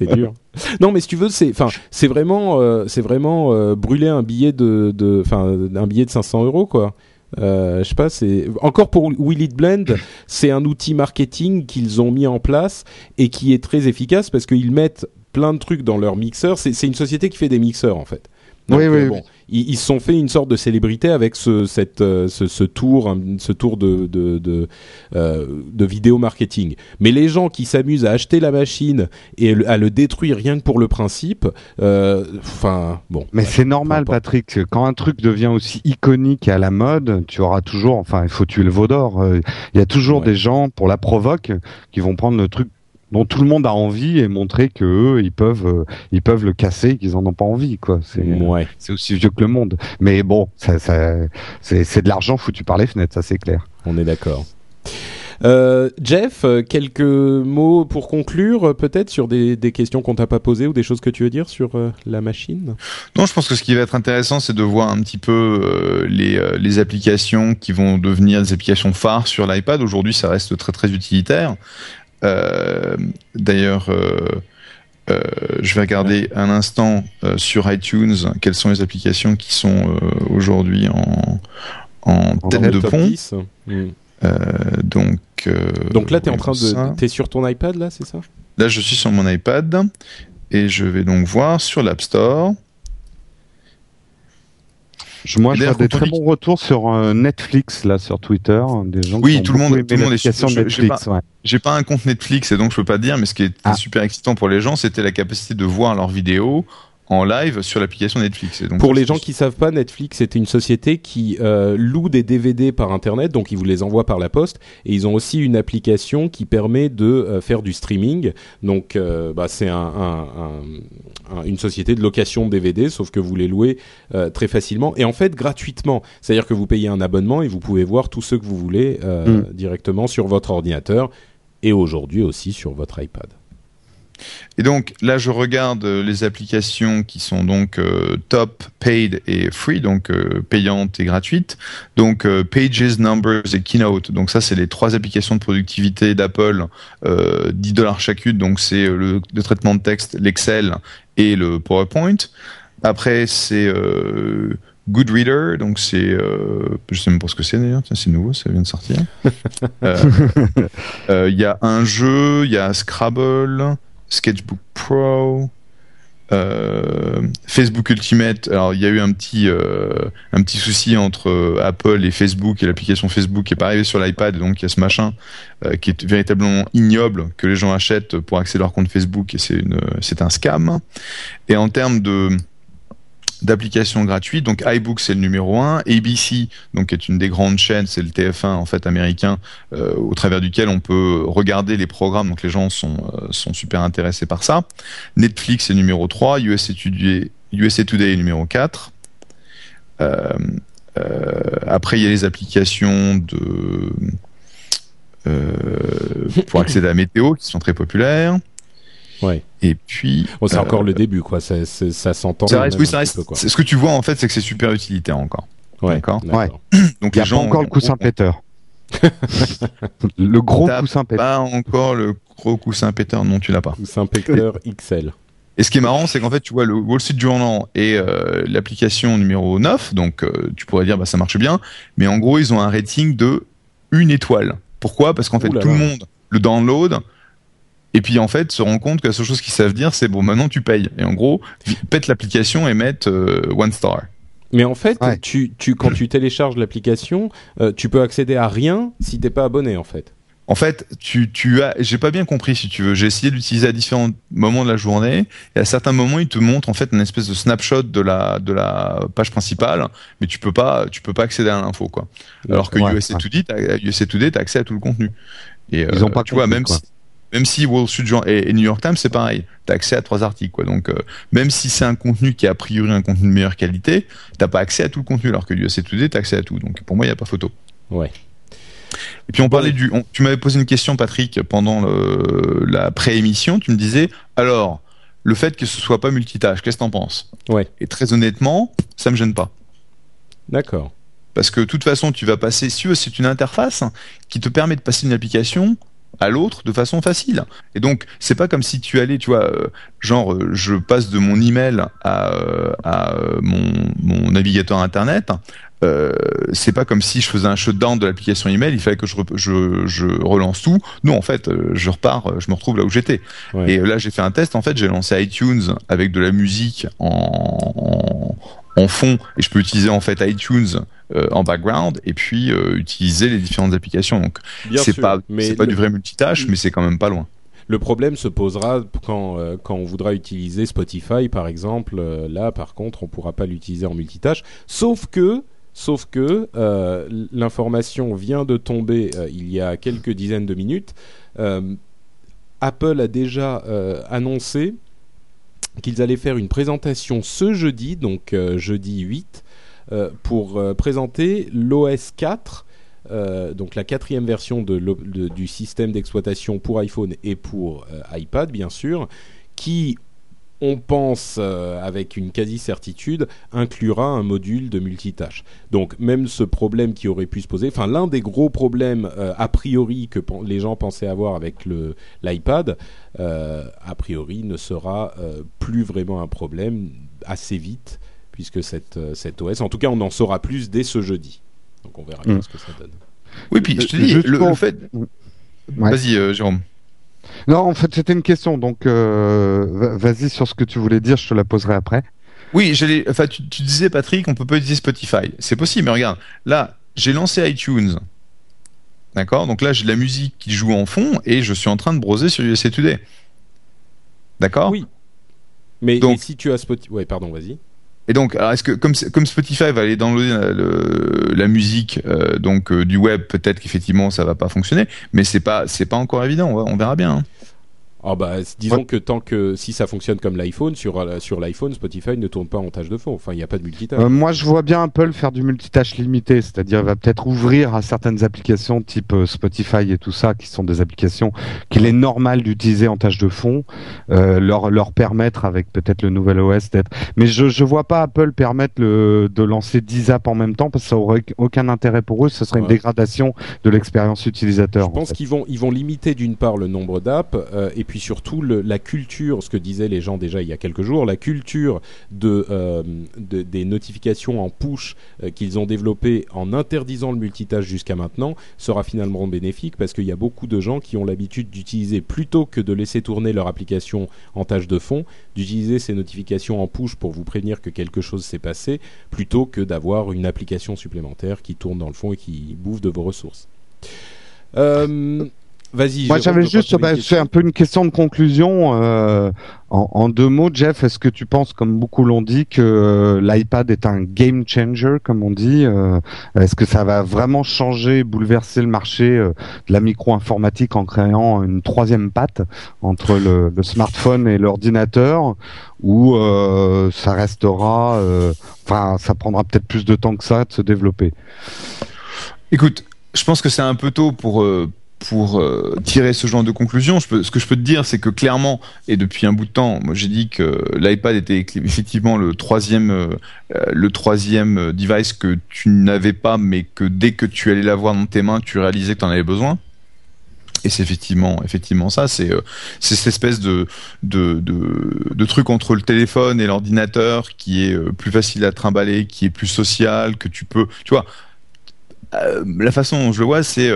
c'est dur. Non, mais si tu veux, c'est, enfin, c'est vraiment, euh, c'est vraiment euh, brûler un billet de, enfin, un billet de 500 euros, quoi. Euh, je sais pas, c'est encore pour Will It Blend, c'est un outil marketing qu'ils ont mis en place et qui est très efficace parce qu'ils mettent plein de trucs dans leur mixeur. C'est une société qui fait des mixeurs en fait. Oui, oui, bon, ils, se sont fait une sorte de célébrité avec ce, cette, euh, ce, ce tour, ce tour de, de, de, euh, de vidéo marketing. Mais les gens qui s'amusent à acheter la machine et à le détruire rien que pour le principe, euh, enfin bon. Mais c'est normal, Patrick. Quand un truc devient aussi iconique à la mode, tu auras toujours, enfin, il faut tuer le veau d'or. Il y a toujours des gens pour la provoque qui vont prendre le truc dont tout le monde a envie et montrer que eux, ils peuvent, euh, ils peuvent le casser, qu'ils en ont pas envie, quoi. C'est, ouais. c'est aussi vieux que le monde. Mais bon, ça, ça, c'est, c'est de l'argent foutu par les fenêtres, ça c'est clair. On est d'accord. Euh, Jeff, quelques mots pour conclure, peut-être sur des, des questions qu'on t'a pas posées ou des choses que tu veux dire sur euh, la machine? Non, je pense que ce qui va être intéressant, c'est de voir un petit peu euh, les, les applications qui vont devenir des applications phares sur l'iPad. Aujourd'hui, ça reste très très utilitaire. Euh, d'ailleurs, euh, euh, je vais regarder un instant sur iTunes quelles sont les applications qui sont aujourd'hui en, en, tête de pont. Hmm. donc, donc là, tu es en train de. Tu es sur ton iPad, là, c'est ça? Là, je suis sur mon iPad et je vais donc voir sur l'App Store. Je, moi, vois des très bons retours sur euh, Netflix là sur Twitter, des gens. Oui, tout le monde, tout le monde est sur Netflix. J'ai pas, un compte Netflix et donc je peux pas dire, mais ce qui est ah. super excitant pour les gens, c'était la capacité de voir leurs vidéos en live sur l'application Netflix. donc, Pour les gens qui savent pas, Netflix c'était une société qui euh, loue des DVD par internet, donc ils vous les envoient par la poste, et ils ont aussi une application qui permet de euh, faire du streaming. Donc euh, bah, c'est un, un, un, une société de location de DVD, sauf que vous les louez euh, très facilement et en fait gratuitement. C'est-à-dire que vous payez un abonnement et vous pouvez voir tout ce que vous voulez mm. directement sur votre ordinateur et aujourd'hui aussi sur votre iPad. Et donc là, je regarde euh, les applications qui sont donc euh, top, paid et free, donc euh, payantes et gratuites. Donc Pages, Numbers et Keynote. Donc ça, c'est les trois applications de productivité d'Apple, 10 dollars chacune. Donc c'est le, traitement de texte, l'Excel et le PowerPoint. Après, c'est Goodreader, donc c'est, euh, je sais même pas ce que c'est d'ailleurs, c'est nouveau, ça vient de sortir. Il y a un jeu, il y a Scrabble, Sketchbook Pro, euh, Facebook Ultimate. Alors il y a eu un petit euh, souci entre euh, Apple et Facebook et l'application Facebook qui est pas arrivée sur l'iPad, donc il y a ce machin qui est véritablement ignoble que les gens achètent pour accéder à leur compte Facebook et c'est un scam. Et en termes de d'applications gratuites. Donc iBook c'est le numéro 1, ABC donc est une des grandes chaînes, c'est le TF1 en fait américain euh, au travers duquel on peut regarder les programmes. Donc les gens sont euh, super intéressés par ça. Netflix est numéro 3, USA Today, USA Today est numéro 4. Euh, après il y a les applications de pour accéder à la météo qui sont très populaires. Ouais. Et puis. c'est encore le début, quoi. Ça, ça s'entend. oui, ça reste. Ce que tu vois, en fait, c'est que c'est super utilitaire encore. Ouais. D'accord. Ouais. Donc Il les gens. Pas encore le coussin Peter. le gros coussin Peter. Pas encore le gros coussin Peter. Non, tu l'as pas. Coussin Peter XL. Et ce qui est marrant, c'est qu'en fait, tu vois, le Wall Street Journal est euh, l'application numéro 9, donc euh, tu pourrais dire, bah, ça marche bien, mais en gros, ils ont un rating de une étoile. Pourquoi? Parce qu'en fait, tout le monde le download, et puis en fait se rend compte que la seule chose qu'ils savent dire c'est bon maintenant tu payes et en gros pète l'application et mettent euh, one star. Mais en fait, tu, tu, quand tu télécharges l'application, euh, tu peux accéder à rien si t'es pas abonné en fait. En fait, tu, tu as, j'ai pas bien compris si tu veux. J'ai essayé d'utiliser à différents moments de la journée et à certains moments, il te montre en fait une espèce de snapshot de la de la page principale, mais tu peux pas, tu peux pas accéder à l'info quoi. Alors que USA Today, t'as, USA Today, t'as accès à tout le contenu. Et ils ont euh, pas tu vois même si même si Wall Street Journal et, New York Times, c'est pareil. T'as accès à trois articles, quoi. Donc, euh, même si c'est un contenu qui est a priori un contenu de meilleure qualité, t'as pas accès à tout le contenu, alors que USA Today, t'as accès à tout. Donc, pour moi, il n'y a pas photo. Ouais. Et puis on parlait du. tu m'avais posé une question, Patrick, pendant le, la pré-émission. Tu me disais, alors, le fait que ce soit pas multitâche, qu'est-ce que t'en penses? Ouais. Et très honnêtement, ça me gêne pas. D'accord. Parce que de toute façon, tu vas passer. Si c'est une interface qui te permet de passer une application à l'autre de façon facile. Et donc, c'est pas comme si tu allais, tu vois, euh, genre, euh, je passe de mon email à, euh, à mon, mon, navigateur internet. C'est pas comme si je faisais un shutdown de l'application email, il fallait que je, je, je, relance tout. Non, en fait, je repars, je me retrouve là où j'étais. Et là, j'ai fait un test. En fait, j'ai lancé iTunes avec de la musique en, en fond et je peux utiliser en fait iTunes euh, en background et puis euh, utiliser les différentes applications. Donc c'est pas c'est pas du vrai multitâche, mais c'est quand même pas loin. Le problème se posera quand, euh, quand on voudra utiliser Spotify, par exemple. là, par contre, on pourra pas l'utiliser en multitâche, sauf que Sauf que l'information vient de tomber il y a quelques dizaines de minutes. Apple a déjà annoncé qu'ils allaient faire une présentation ce jeudi, donc euh, jeudi 8, euh, pour euh, présenter l'OS 4, donc la quatrième version de, du système d'exploitation pour iPhone et pour iPad, bien sûr, qui on pense avec une quasi-certitude, inclura un module de multitâche. Donc même ce problème qui aurait pu se poser, enfin l'un des gros problèmes a priori que les gens pensaient avoir avec l'iPad, euh, a priori ne sera euh, plus vraiment un problème assez vite, puisque cette, euh, cette OS, en tout cas on en saura plus dès ce jeudi. Donc on verra bien mm. ce que ça donne. Oui, puis je te dis, le, fait... Vas-y, Jérôme. Non, en fait, c'était une question. Donc, vas-y sur ce que tu voulais dire. Je te la poserai après. Oui, enfin, tu, tu, disais, Patrick, on peut pas utiliser Spotify. C'est possible, mais regarde, là, j'ai lancé iTunes. D'accord? Donc là, j'ai de la musique qui joue en fond et je suis en train de browser sur USA Today. D'accord? Oui. Mais si tu as Spotify. Ouais, pardon, vas-y. Et donc, est-ce que comme, Spotify va aller downloader la, musique euh, donc euh, du web, peut-être qu'effectivement ça va pas fonctionner, mais c'est pas c'est pas encore évident. On, verra bien. Hein. Ah bah, disons que tant que si ça fonctionne comme l'iPhone, sur, euh, sur l'iPhone, Spotify ne tourne pas en tâche de fond. Enfin, il n'y a pas de multitâche. Euh, moi, je vois bien Apple faire du multitâche limité, c'est-à-dire va peut-être ouvrir à certaines applications type euh, Spotify et tout ça, qui sont des applications qu'il est normal d'utiliser en tâche de fond, leur leur permettre avec peut-être le nouvel OS d'être. Mais je je vois pas Apple permettre le, de lancer 10 apps en même temps parce que ça aurait aucun intérêt pour eux. Ce serait une dégradation de l'expérience utilisateur. Je pense qu'ils vont ils vont limiter d'une part le nombre d'apps et puis puis surtout la culture, ce que disaient les gens déjà il y a quelques jours, la culture de, euh, des notifications en push euh, qu'ils ont développé en interdisant le multitâche jusqu'à maintenant sera finalement bénéfique parce qu'il y a beaucoup de gens qui ont l'habitude d'utiliser plutôt que de laisser tourner leur application en tâche de fond, d'utiliser ces notifications en push pour vous prévenir que quelque chose s'est passé plutôt que d'avoir une application supplémentaire qui tourne dans le fond et qui bouffe de vos ressources. Euh, Vas-y. Moi, j'avais juste, bah, c'est un peu une question de conclusion. Euh, en, deux mots, Jeff, est-ce que tu penses, comme beaucoup l'ont dit, que euh, l'iPad est un game changer, comme on dit euh, Est-ce que ça va vraiment changer, bouleverser le marché de la micro-informatique en créant une troisième patte entre le, le smartphone et l'ordinateur, ou ça restera, enfin, ça prendra peut-être plus de temps que ça de se développer? Écoute, je pense que c'est un peu tôt pour pour euh, tirer ce genre de conclusion. ce que je peux te dire, c'est que clairement, et depuis un bout de temps, j'ai dit que l'iPad était effectivement le troisième, euh, le troisième device que tu n'avais pas, mais que dès que tu allais l'avoir dans tes mains, tu réalisais que tu en avais besoin. Et c'est effectivement, effectivement ça. C'est euh, cette espèce de truc entre le téléphone et l'ordinateur qui est plus facile à trimballer, qui est plus social, que tu peux, tu vois. la façon dont je le vois, c'est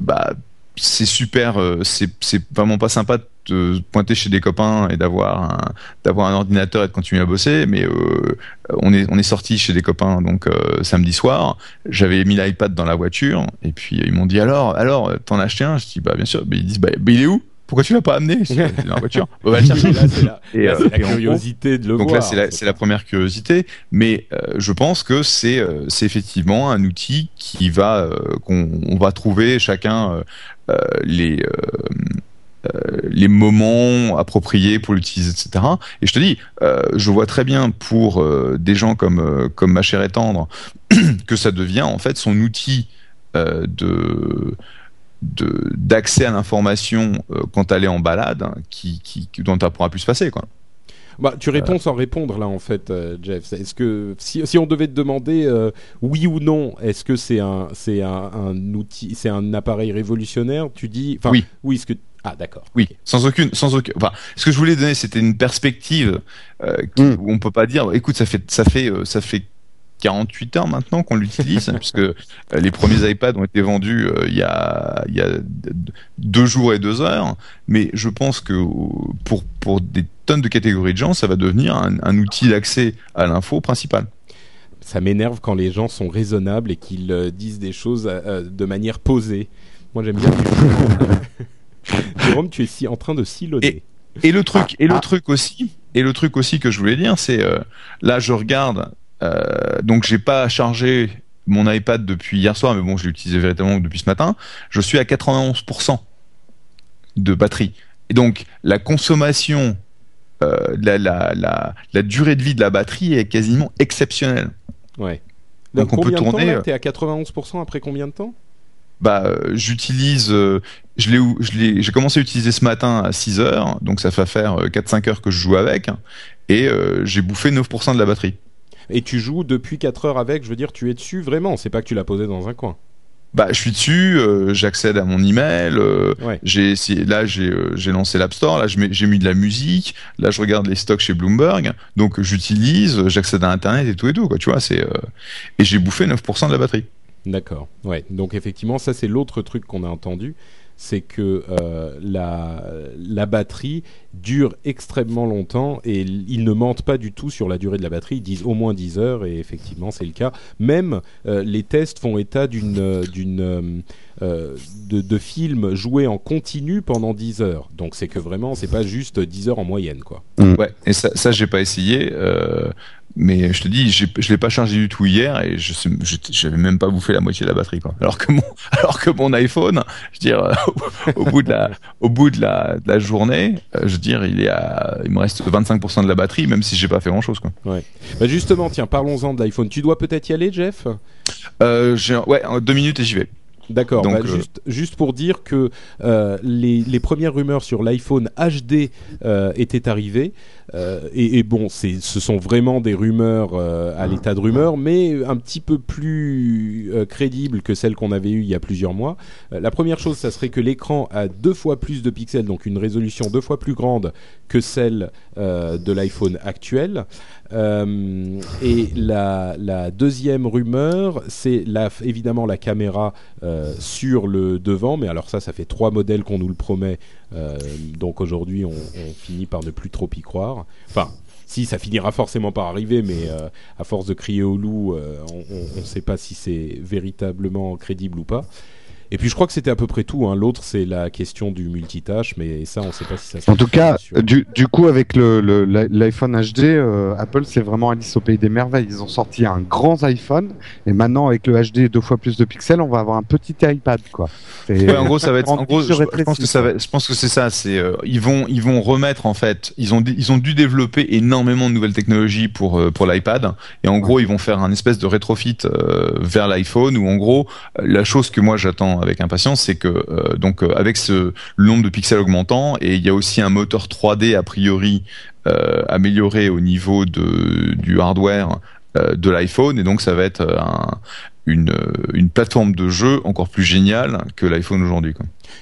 bah c'est super, euh, c'est vraiment pas sympa de te pointer chez des copains et d'avoir un, d'avoir un ordinateur et de continuer à bosser. Mais euh, on est on est sorti chez des copains donc euh, samedi soir. J'avais mis l'iPad dans la voiture et puis ils m'ont dit alors alors t'en as acheté un? Je dis bah bien sûr. Mais ils disent bah, bah il est où? Pourquoi tu l'as pas amené? C'est dans la voiture. Bah, c'est la, la, curiosité de le donc voir. Donc là, c'est la, première curiosité, mais je pense que c'est c'est effectivement un outil qui va qu'on va trouver chacun les euh, euh, les moments appropriés pour l'utiliser, etc. Et je te dis, je vois très bien pour des gens comme comme ma chère et tendre que ça devient en fait son outil de d'accès à l'information quand elle est en balade, hein, qui, qui, dont elle pourra plus se passer, quoi. Bah, tu réponds euh. sans répondre là en fait, euh, Jeff. Est-ce que si, si, on devait te demander euh, oui ou non, est-ce que c'est un c'est un, un, outil, c'est un appareil révolutionnaire Tu dis oui. Oui, ce que ah d'accord. Oui, sans aucune, sans aucun. Enfin, ce que je voulais donner, c'était une perspective mm. où on peut pas dire, écoute, ça fait, ça fait, ça fait 48 heures maintenant qu'on l'utilise, puisque les premiers iPads ont été vendus il y a, il y a deux jours et deux heures. Mais je pense que pour pour des tonnes de catégories de gens, ça va devenir un, outil d'accès à l'info principal. Ça m'énerve quand les gens sont raisonnables et qu'ils euh, disent des choses euh, euh, de manière posée. Moi, j'aime bien. Jérôme, tu es si en train de sillonner. Et, le truc, et le ah. truc aussi, et le truc aussi que je voulais dire, c'est là, je regarde. Donc, j'ai pas chargé mon iPad depuis hier soir, mais bon, je l'ai utilisé véritablement depuis ce matin. Je suis à 91% de batterie. Et donc, la consommation euh, la, la, la, la, durée de vie de la batterie est quasiment exceptionnelle. Ouais. Donc, on peut tourner. Euh, T'es à 91% après combien de temps? Bah, euh, j'utilise, je l'ai, j'ai commencé à utiliser ce matin à 6 heures, donc ça fait faire 4-5 heures que je joue avec, et j'ai bouffé 9% de la batterie. Et tu joues depuis 4 heures avec, je veux dire, tu es dessus vraiment, c'est pas que tu l'as posé dans un coin bah, je suis dessus, euh, j'accède à mon email. Euh, j'ai là, j'ai euh, j'ai lancé l'App Store. Là, j'ai mis de la musique. Là, je regarde les stocks chez Bloomberg. Donc, j'utilise, j'accède à Internet et tout et tout. Quoi, tu vois, c'est et j'ai bouffé 9% de la batterie. D'accord. Ouais. Donc effectivement, ça c'est l'autre truc qu'on a entendu, c'est que euh, la, la, batterie dure extrêmement longtemps et ils ne mentent pas du tout sur la durée de la batterie. Ils disent au moins 10 heures et effectivement c'est le cas. Même euh, les tests font état d'une d'une euh, de, de films joués en continu pendant 10 heures. Donc c'est que vraiment c'est pas juste 10 heures en moyenne quoi. Ouais. Et ça, ça j'ai pas essayé. Mais je te dis, je l'ai pas chargé du tout hier et je j'avais même pas bouffé la moitié de la batterie quoi. Alors que mon alors que mon iPhone, je veux dire au, bout de la au bout de la, de la journée, euh, je veux dire il est à il me reste 25% de la batterie même si j'ai pas fait grand chose quoi. Ouais. Bah justement, tiens, parlons-en de l'iPhone. Tu dois peut-être y aller, Jeff? Euh, Ouais, en deux minutes et j'y vais. D'accord. Bah, euh, juste, juste, pour dire que euh, les, les, premières rumeurs sur l'iPhone HD euh, étaient arrivées. Euh, et, et, bon, ce sont vraiment des rumeurs euh, à l'état de rumeurs, mais un petit peu plus euh, crédibles que celles qu'on avait eues il y a plusieurs mois. la première chose, ça serait que l'écran a deux fois plus de pixels, donc une résolution deux fois plus grande que celle de l'iPhone actuel. et la, la, deuxième rumeur, c'est évidemment la caméra sur le devant, mais alors ça, ça fait trois modèles qu'on nous le promet donc aujourd'hui, on, finit par ne plus trop y croire. Enfin, si ça finira forcément par arriver, mais euh, à force de crier au loup, euh, on ne sait pas si c'est véritablement crédible ou pas. Et puis je crois que c'était à peu près tout. Hein. L'autre, c'est la question du multitâche, mais ça, on ne sait pas si ça. Se en tout cas, du, du, coup, avec l'iPhone le, HD, euh, Apple, c'est vraiment Alice au pays des merveilles. Ils ont sorti un grand iPhone, et maintenant avec le HD deux fois plus de pixels, on va avoir un petit iPad, quoi. Ouais, en gros, ça va être. En gros, je, pense que ça va. Je pense que c'est ça. C'est euh, ils vont ils vont remettre en fait. Ils ont ils ont dû développer énormément de nouvelles technologies pour euh, pour l'iPad, et en gros, ils vont faire un espèce de rétrofit vers l'iPhone, où en gros, la chose que moi j'attends avec impatience, c'est que euh, donc euh, avec ce le nombre de pixels augmentant et il y a aussi un moteur 3D a priori euh, amélioré au niveau de du hardware de l'iPhone et donc ça va être une, une plateforme de jeu encore plus géniale que l'iPhone aujourd'hui.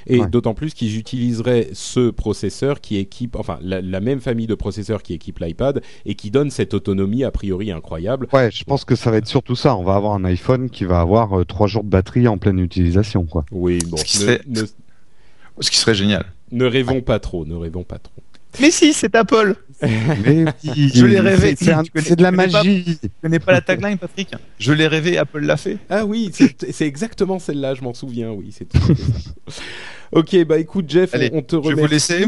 Et d'autant plus qu'ils utiliseraient ce processeur qui équipe, enfin la, même famille de processeurs qui équipe l'iPad et qui donne cette autonomie a priori incroyable. Ouais, je pense que ça va être surtout ça. On va avoir un iPhone qui va avoir 3 trois jours de batterie en pleine utilisation, quoi. Oui, bon. Ce qui, serait, ce qui serait génial. Ne rêvons pas trop, ne rêvons pas trop. Mais si, c'est Apple. Mais je l'ai rêvé. C'est de la magie. Tu tu connais pas la tagline, Patrick Je l'ai rêvé, Apple l'a fait. Ah oui, c'est exactement celle-là, je m'en souviens. Oui, c'est ok, bah écoute, Jeff, on, te remercie. Je vais vous laisser.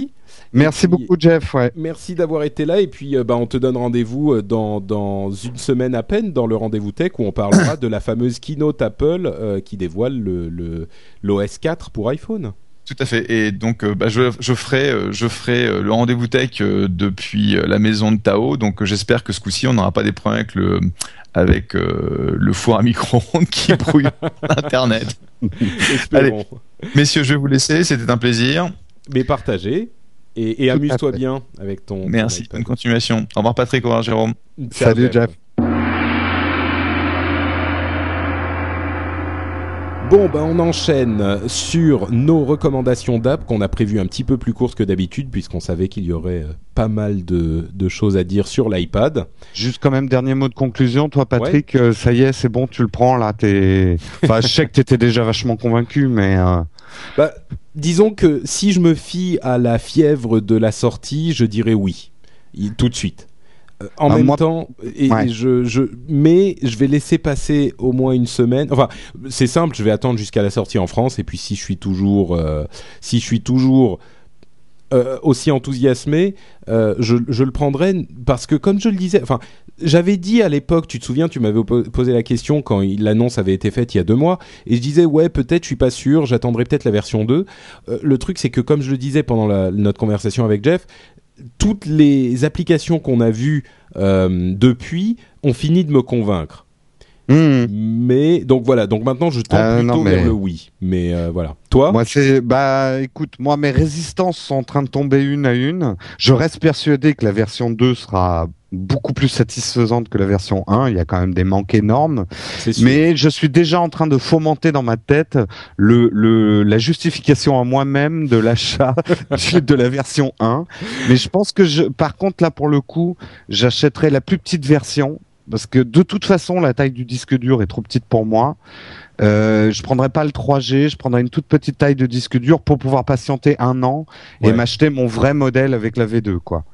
Merci beaucoup, Jeff. Ouais. Merci d'avoir été là. Et puis, euh, bah, on te donne rendez-vous euh, dans, dans une semaine à peine dans le rendez-vous tech où on parlera de la fameuse keynote Apple euh, qui dévoile le l'OS 4 pour iPhone. Tout à fait. Et donc, euh, bah, je, je, ferai, euh, je ferai euh, le rendez-vous tech depuis la maison de Tao. Donc, j'espère que ce coup-ci, on n'aura pas des problèmes avec le, avec le four à micro-ondes qui brouille Internet. Allez, messieurs, je vais vous laisser. C'était un plaisir. Mais partagez. Et, et amuse-toi bien avec ton. Merci. Bonne continuation. Au revoir, Patrick. Au revoir, Jérôme. Salut, Jeff. Bon, ben on enchaîne sur nos recommandations d'app qu'on a prévues un petit peu plus courtes que d'habitude puisqu'on savait qu'il y aurait euh, pas mal de, choses à dire sur l'iPad. Juste quand même dernier mot de conclusion, toi Patrick, euh, ça y est, c'est bon, tu le prends là. T'es... Enfin, je sais que t'étais déjà vachement convaincu, mais. Euh, bah, disons que si je me fie à la fièvre de la sortie, je dirais oui, tout de suite. Euh, en ah, même temps, et, je, je, mais je vais laisser passer au moins une semaine. Enfin, c'est simple, je vais attendre jusqu'à la sortie en France, et puis si je suis toujours, euh, si je suis toujours euh, aussi enthousiasmé, euh, je, je, le prendrai parce que comme je le disais, enfin, j'avais dit à l'époque, tu te souviens, tu m'avais posé la question quand l'annonce avait été faite il y a deux mois, et je disais ouais peut-être, je suis pas sûr, j'attendrai peut-être la version 2. le truc c'est que comme je le disais pendant la, notre conversation avec Jeff, toutes les applications qu'on a vues euh, depuis ont fini de me convaincre. Hmm. Mais donc voilà, donc maintenant je tends euh, plutôt vers le oui. Mais euh, voilà. Toi? Moi c'est bah écoute, moi mes résistances sont en train de tomber une à une. Je reste persuadé que la version 2 sera beaucoup plus satisfaisante que la version 1. Il y a quand même des manques énormes. Mais je suis déjà en train de fomenter dans ma tête le, le la justification à moi-même de l'achat de la version 1. Mais je pense que je, par contre là pour le coup, j'achèterai la plus petite version parce que de toute façon la taille du disque dur est trop petite pour moi. Euh, je prendrais pas le 3G, je prendrais une toute petite taille de disque dur pour pouvoir patienter un an et m'acheter mon vrai modèle avec la V2 quoi.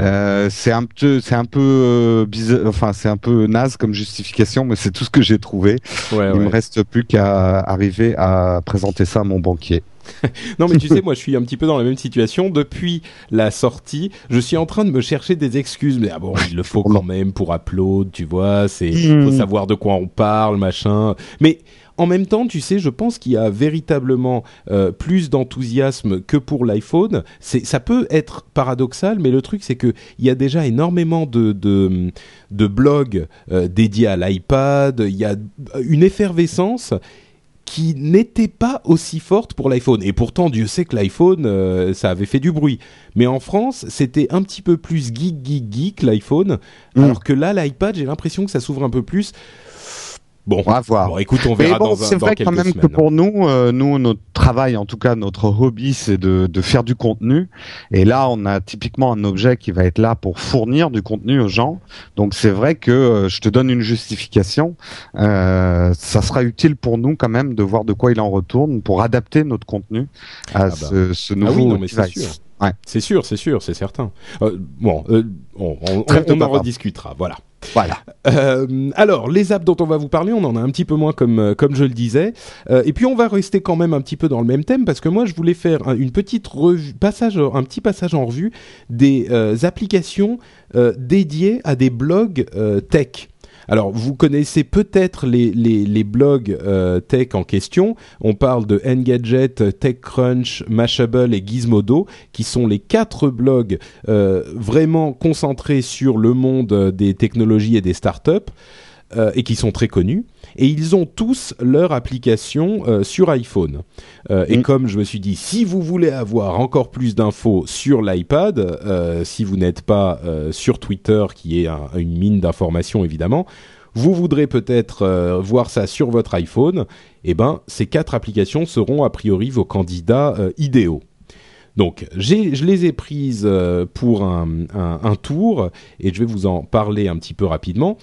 Euh, c'est un peu, c'est un peu euh, bizarre, enfin c'est un peu naze comme justification, mais c'est tout ce que j'ai trouvé. Ouais, Il me reste plus qu'à arriver à présenter ça à mon banquier. non mais tu sais moi je suis un petit peu dans la même situation depuis la sortie je suis en train de me chercher des excuses mais ah bon il le faut quand même pour upload tu vois c'est faut hmm. savoir de quoi on parle machin mais en même temps, tu sais, je pense qu'il y a véritablement euh, plus d'enthousiasme que pour l'iPhone. Ça peut être paradoxal, mais le truc c'est que il y a déjà énormément de de, de blogs euh, dédiés à l'iPad. Il y a une effervescence qui n'était pas aussi forte pour l'iPhone. Et pourtant, Dieu sait que l'iPhone, euh, ça avait fait du bruit. Mais en France, c'était un petit peu plus geek, geek, geek l'iPhone. Mm. Alors que là, l'iPad, j'ai l'impression que ça s'ouvre un peu plus. Bon, on va voir. Bon, écoute, on verra bon, C'est vrai quand même que pour nous, euh, nous, notre travail, en tout cas notre hobby, c'est de, de, faire du contenu. Et là, on a typiquement un objet qui va être là pour fournir du contenu aux gens. Donc c'est vrai que euh, je te donne une justification. Euh, ça sera utile pour nous quand même de voir de quoi il en retourne pour adapter notre contenu à ah bah. ce, ce, nouveau ah oui, non, mais C'est sûr. Ouais. C'est sûr, c'est sûr, c'est certain. Euh, bon, on, on, on en rediscutera. Voilà. Voilà. Euh, alors, les apps dont on va vous parler, on en a un petit peu moins comme euh, je le disais. Euh, et puis on va rester quand même un petit peu dans le même thème parce que moi je voulais faire une petite un petit passage en revue des applications dédiées à des blogs tech. Alors, vous connaissez peut-être les, les, blogs euh, tech en question. On parle de Engadget, TechCrunch, Mashable et Gizmodo, qui sont les quatre blogs euh, vraiment concentrés sur le monde des technologies et des startups. Euh, et qui sont très connus. Et ils ont tous leur application euh, sur iPhone. Euh, et mm. comme je me suis dit, si vous voulez avoir encore plus d'infos sur l'iPad, si vous n'êtes pas sur Twitter, qui est une mine d'informations évidemment, vous voudrez peut-être voir ça sur votre iPhone, eh ben ces quatre applications seront a priori vos candidats idéaux. Donc, je les ai prises pour un, un, tour et je vais vous en parler un petit peu rapidement.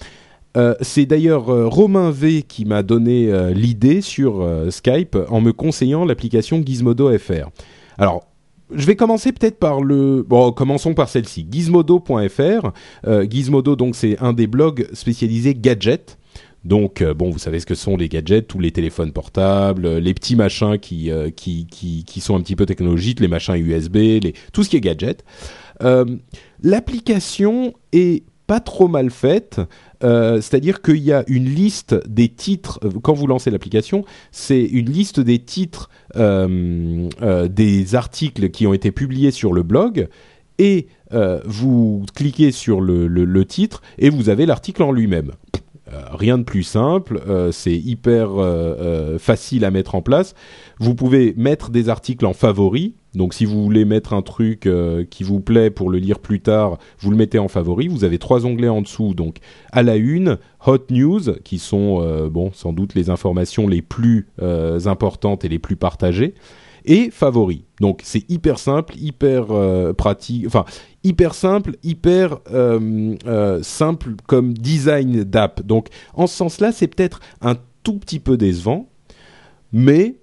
Euh, c'est d'ailleurs euh, Romain V qui m'a donné euh, l'idée sur Skype en me conseillant l'application Gizmodo FR. Alors, je vais commencer peut-être par le. Bon, commençons par celle-ci, gizmodo.fr. Gizmodo, donc, c'est un des blogs spécialisés gadgets. Donc, bon, vous savez ce que sont les gadgets, tous les téléphones portables, les petits machins qui, qui, qui, qui, sont un petit peu technologiques, les machins USB, les, tout ce qui est gadget. L'application est pas trop mal faite. Euh, c'est-à-dire qu'il y a une liste des titres, euh, quand vous lancez l'application, c'est une liste des titres euh, des articles qui ont été publiés sur le blog, et vous cliquez sur le, titre, et vous avez l'article en lui-même. Rien de plus simple, c'est hyper facile à mettre en place. Vous pouvez mettre des articles en favoris, donc si vous voulez mettre un truc euh, qui vous plaît pour le lire plus tard, vous le mettez en favori. Vous avez trois onglets en dessous. Donc à la une, Hot News, qui sont euh, bon sans doute les informations les plus euh, importantes et les plus partagées, et favoris. Donc c'est hyper simple, hyper pratique, enfin hyper simple, hyper simple comme design d'app. Donc en ce sens-là, c'est peut-être un tout petit peu décevant, mais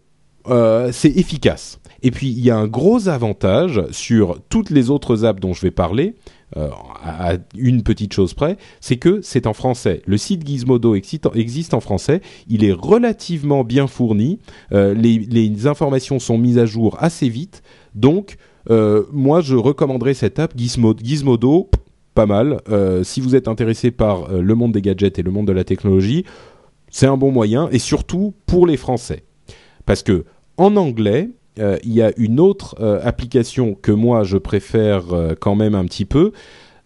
c'est efficace. Et puis il y a un gros avantage sur toutes les autres apps dont je vais parler, euh, à une petite chose près, c'est que c'est en français. Le site Gizmodo existe en français, il est relativement bien fourni, euh, les, informations sont mises à jour assez vite, donc euh, moi je recommanderais cette app Gizmodo, Gizmodo pas mal. si vous êtes intéressé par le monde des gadgets et le monde de la technologie, c'est un bon moyen, et surtout pour les Français. Parce que en anglais, il y a une autre euh, application que moi je préfère euh, quand même un petit peu.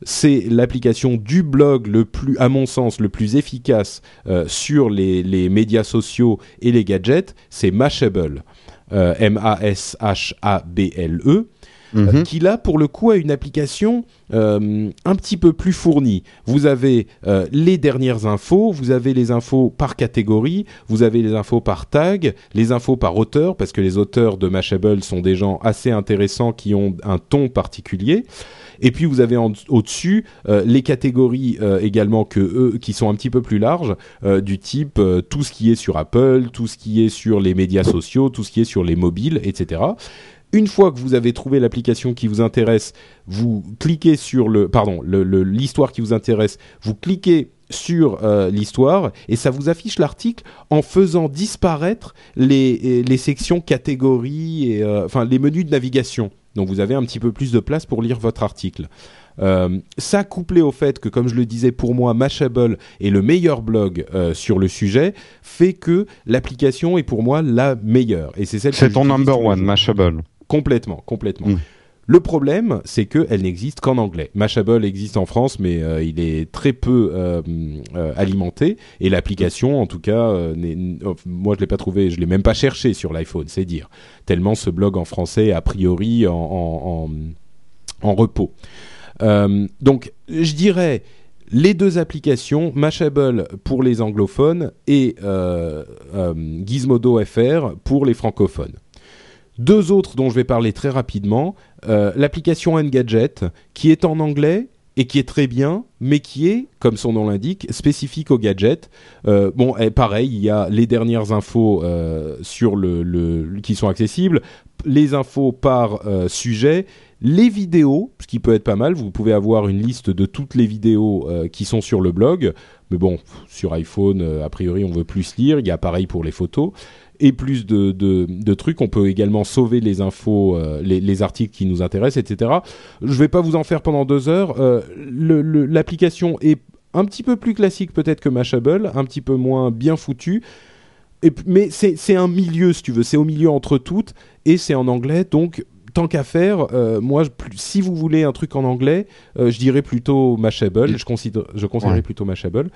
C'est l'application du blog à mon sens, le plus efficace sur les, les, médias sociaux et les gadgets. C'est Mashable, M-A-S-H-A-B-L-E. Mhm. qui là pour le coup a une application euh, un petit peu plus fournie. Vous avez euh, les dernières infos, vous avez les infos par catégorie, vous avez les infos par tag, les infos par auteur parce que les auteurs de Mashable sont des gens assez intéressants qui ont un ton particulier. Et puis vous avez au-dessus euh, les catégories également que eux qui sont un petit peu plus larges, du type tout ce qui est sur Apple, tout ce qui est sur les médias sociaux, tout ce qui est sur les mobiles, etc. Une fois que vous avez trouvé l'application qui vous intéresse, vous cliquez sur le, pardon, l'histoire qui vous intéresse, vous cliquez sur euh, l'histoire et ça vous affiche l'article en faisant disparaître les, les sections catégories et euh, enfin les menus de navigation. Donc vous avez un petit peu plus de place pour lire votre article. Euh, ça couplé au fait que, comme je le disais, pour moi, Mashable est le meilleur blog sur le sujet, fait que l'application est pour moi la meilleure. Et c'est celle. C'est ton number one, Mashable. Complètement, complètement. Mm. Le problème, c'est qu'elle n'existe qu'en anglais. Mashable existe en France, mais euh, il est très peu euh, euh, alimenté. Et l'application, en tout cas, oh, moi je l'ai pas trouvé, je l'ai même pas cherché sur l'iPhone, c'est dire. Tellement ce blog en français a priori en, en repos. donc, je dirais les deux applications, Mashable pour les anglophones et Gizmodo FR pour les francophones. Deux autres dont je vais parler très rapidement. Euh, l'application Engadget, qui est en anglais, et qui est très bien, mais qui est, comme son nom l'indique, spécifique au gadget. Euh, bon, et pareil, il y a les dernières infos euh, sur qui sont accessibles, les infos par euh, sujet, les vidéos, ce qui peut être pas mal. Vous pouvez avoir une liste de toutes les vidéos qui sont sur le blog. Mais bon, sur iPhone, a priori, on veut plus lire. Il y a pareil pour les photos et plus de, de, de, trucs. On peut également sauver les infos, euh, les, les, articles qui nous intéressent, etc. Je vais pas vous en faire pendant deux heures. Euh, L'application est un petit peu plus classique peut-être que Mashable, un petit peu moins bien foutu. Et, mais c'est un milieu, si tu veux. C'est au milieu entre toutes et c'est en anglais. Donc, tant qu'à faire, euh, moi, si vous voulez un truc en anglais, euh, je dirais plutôt Mashable. Je, considère, je conseillerais ouais. plutôt Mashable.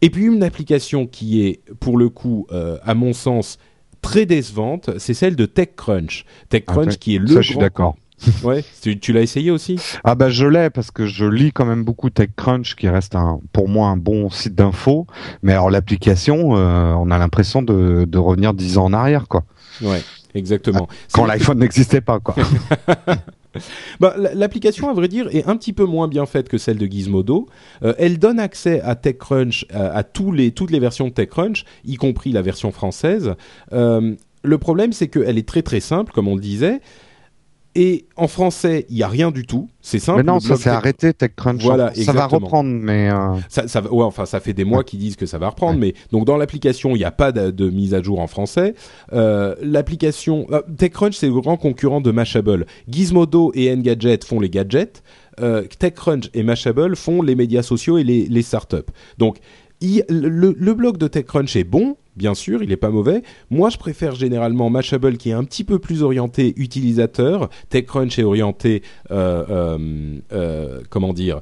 Et puis une application qui est, pour le coup, euh, à mon sens, très décevante, c'est celle de TechCrunch. TechCrunch ah, qui est le. Ça, je suis d'accord. ouais, tu, tu l'as essayé aussi? Ah bah je l'ai parce que je lis quand même beaucoup TechCrunch qui reste un, pour moi un bon site d'info. Mais alors l'application, euh, on a l'impression de, de revenir dix ans en arrière quoi. Ouais, exactement. Quand l'iPhone n'existait pas quoi. bah, L'application, à vrai dire, est un petit peu moins bien faite que celle de Gizmodo. Euh, elle donne accès à TechCrunch, à, toutes les versions de TechCrunch, y compris la version française. Euh, le problème, c'est qu'elle est très très simple, comme on le disait. Et en français, il y a rien du tout. C'est simple. Mais non, ça s'est arrêté TechCrunch. Voilà, ça va reprendre, mais euh... ça, ça, ouais, enfin, ça fait des mois qu'ils disent que ça va reprendre, ouais. mais donc dans l'application, il n'y a pas de, de, mise à jour en français. Euh, l'application euh, TechCrunch, c'est le grand concurrent de Mashable. Gizmodo et Engadget font les gadgets. Euh, TechCrunch et Mashable font les médias sociaux et les, les startups. Donc il, le, le, blog de TechCrunch est bon, bien sûr, il n'est pas mauvais. Moi, je préfère généralement Mashable qui est un petit peu plus orienté utilisateur. TechCrunch est orienté, euh, euh, euh, comment dire,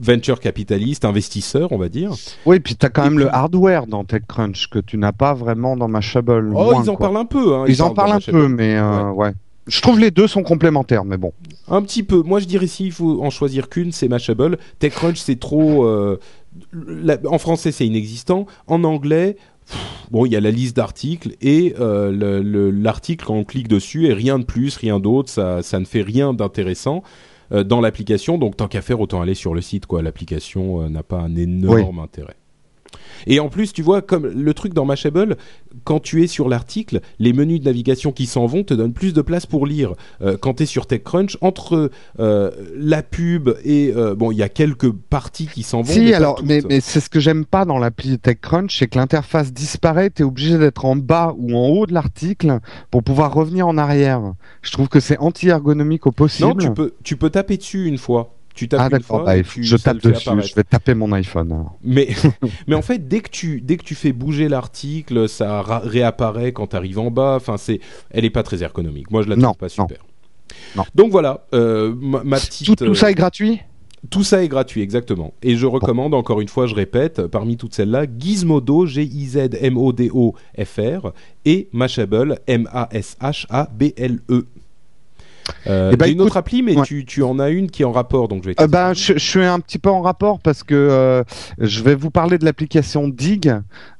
venture capitaliste, investisseur, on va dire. Oui, puis tu as quand et même puis... le hardware dans TechCrunch que tu n'as pas vraiment dans Mashable. Oh, moins, ils en quoi. parlent un peu. Hein, ils, ils en parlent un peu, mais ouais. ouais. Je trouve les deux sont complémentaires, mais bon. Un petit peu. Moi, je dirais s'il faut en choisir qu'une, c'est Mashable. TechCrunch, c'est trop. La, en français, c'est inexistant. En anglais, bon, il y a la liste d'articles et euh, l'article quand on clique dessus et rien de plus, rien d'autre. Ça, ça ne fait rien d'intéressant euh, dans l'application. Donc, tant qu'à faire, autant aller sur le site. Quoi, l'application euh, n'a pas un énorme oui. intérêt. Et en plus, tu vois, comme le truc dans Mashable, quand tu es sur l'article, les menus de navigation qui s'en vont te donnent plus de place pour lire. Euh, quand tu es sur TechCrunch, entre euh, la pub et euh, bon, il y a quelques parties qui s'en vont. Si, mais alors, mais, mais c'est ce que j'aime pas dans l'appli TechCrunch, c'est que l'interface disparaît. Tu es obligé d'être en bas ou en haut de l'article pour pouvoir revenir en arrière. Je trouve que c'est anti-ergonomique au possible. Non, tu peux, tu peux taper dessus une fois. Tu tapes ah bah, je tape dessus, je vais taper mon iPhone. Alors. Mais, mais en fait, dès que tu, dès que tu fais bouger l'article, ça réapparaît quand tu arrives en bas. Enfin, c'est, elle est pas très ergonomique. Moi, je la trouve non, pas super. Non. Donc voilà, euh, ma, ma, petite. Tout, tout ça est gratuit? Tout ça est gratuit, exactement. Et je recommande, encore une fois, je répète, parmi toutes celles-là, Gizmodo, G-I-Z-M-O-D-O-F-R, et Mashable, M-A-S-H-A-B-L-E. Euh, eh ben, une écoute, autre appli, mais ouais. tu, tu, en as une qui est en rapport, donc je vais. Euh, ben, je, je, suis un petit peu en rapport parce que euh, je vais vous parler de l'application Dig.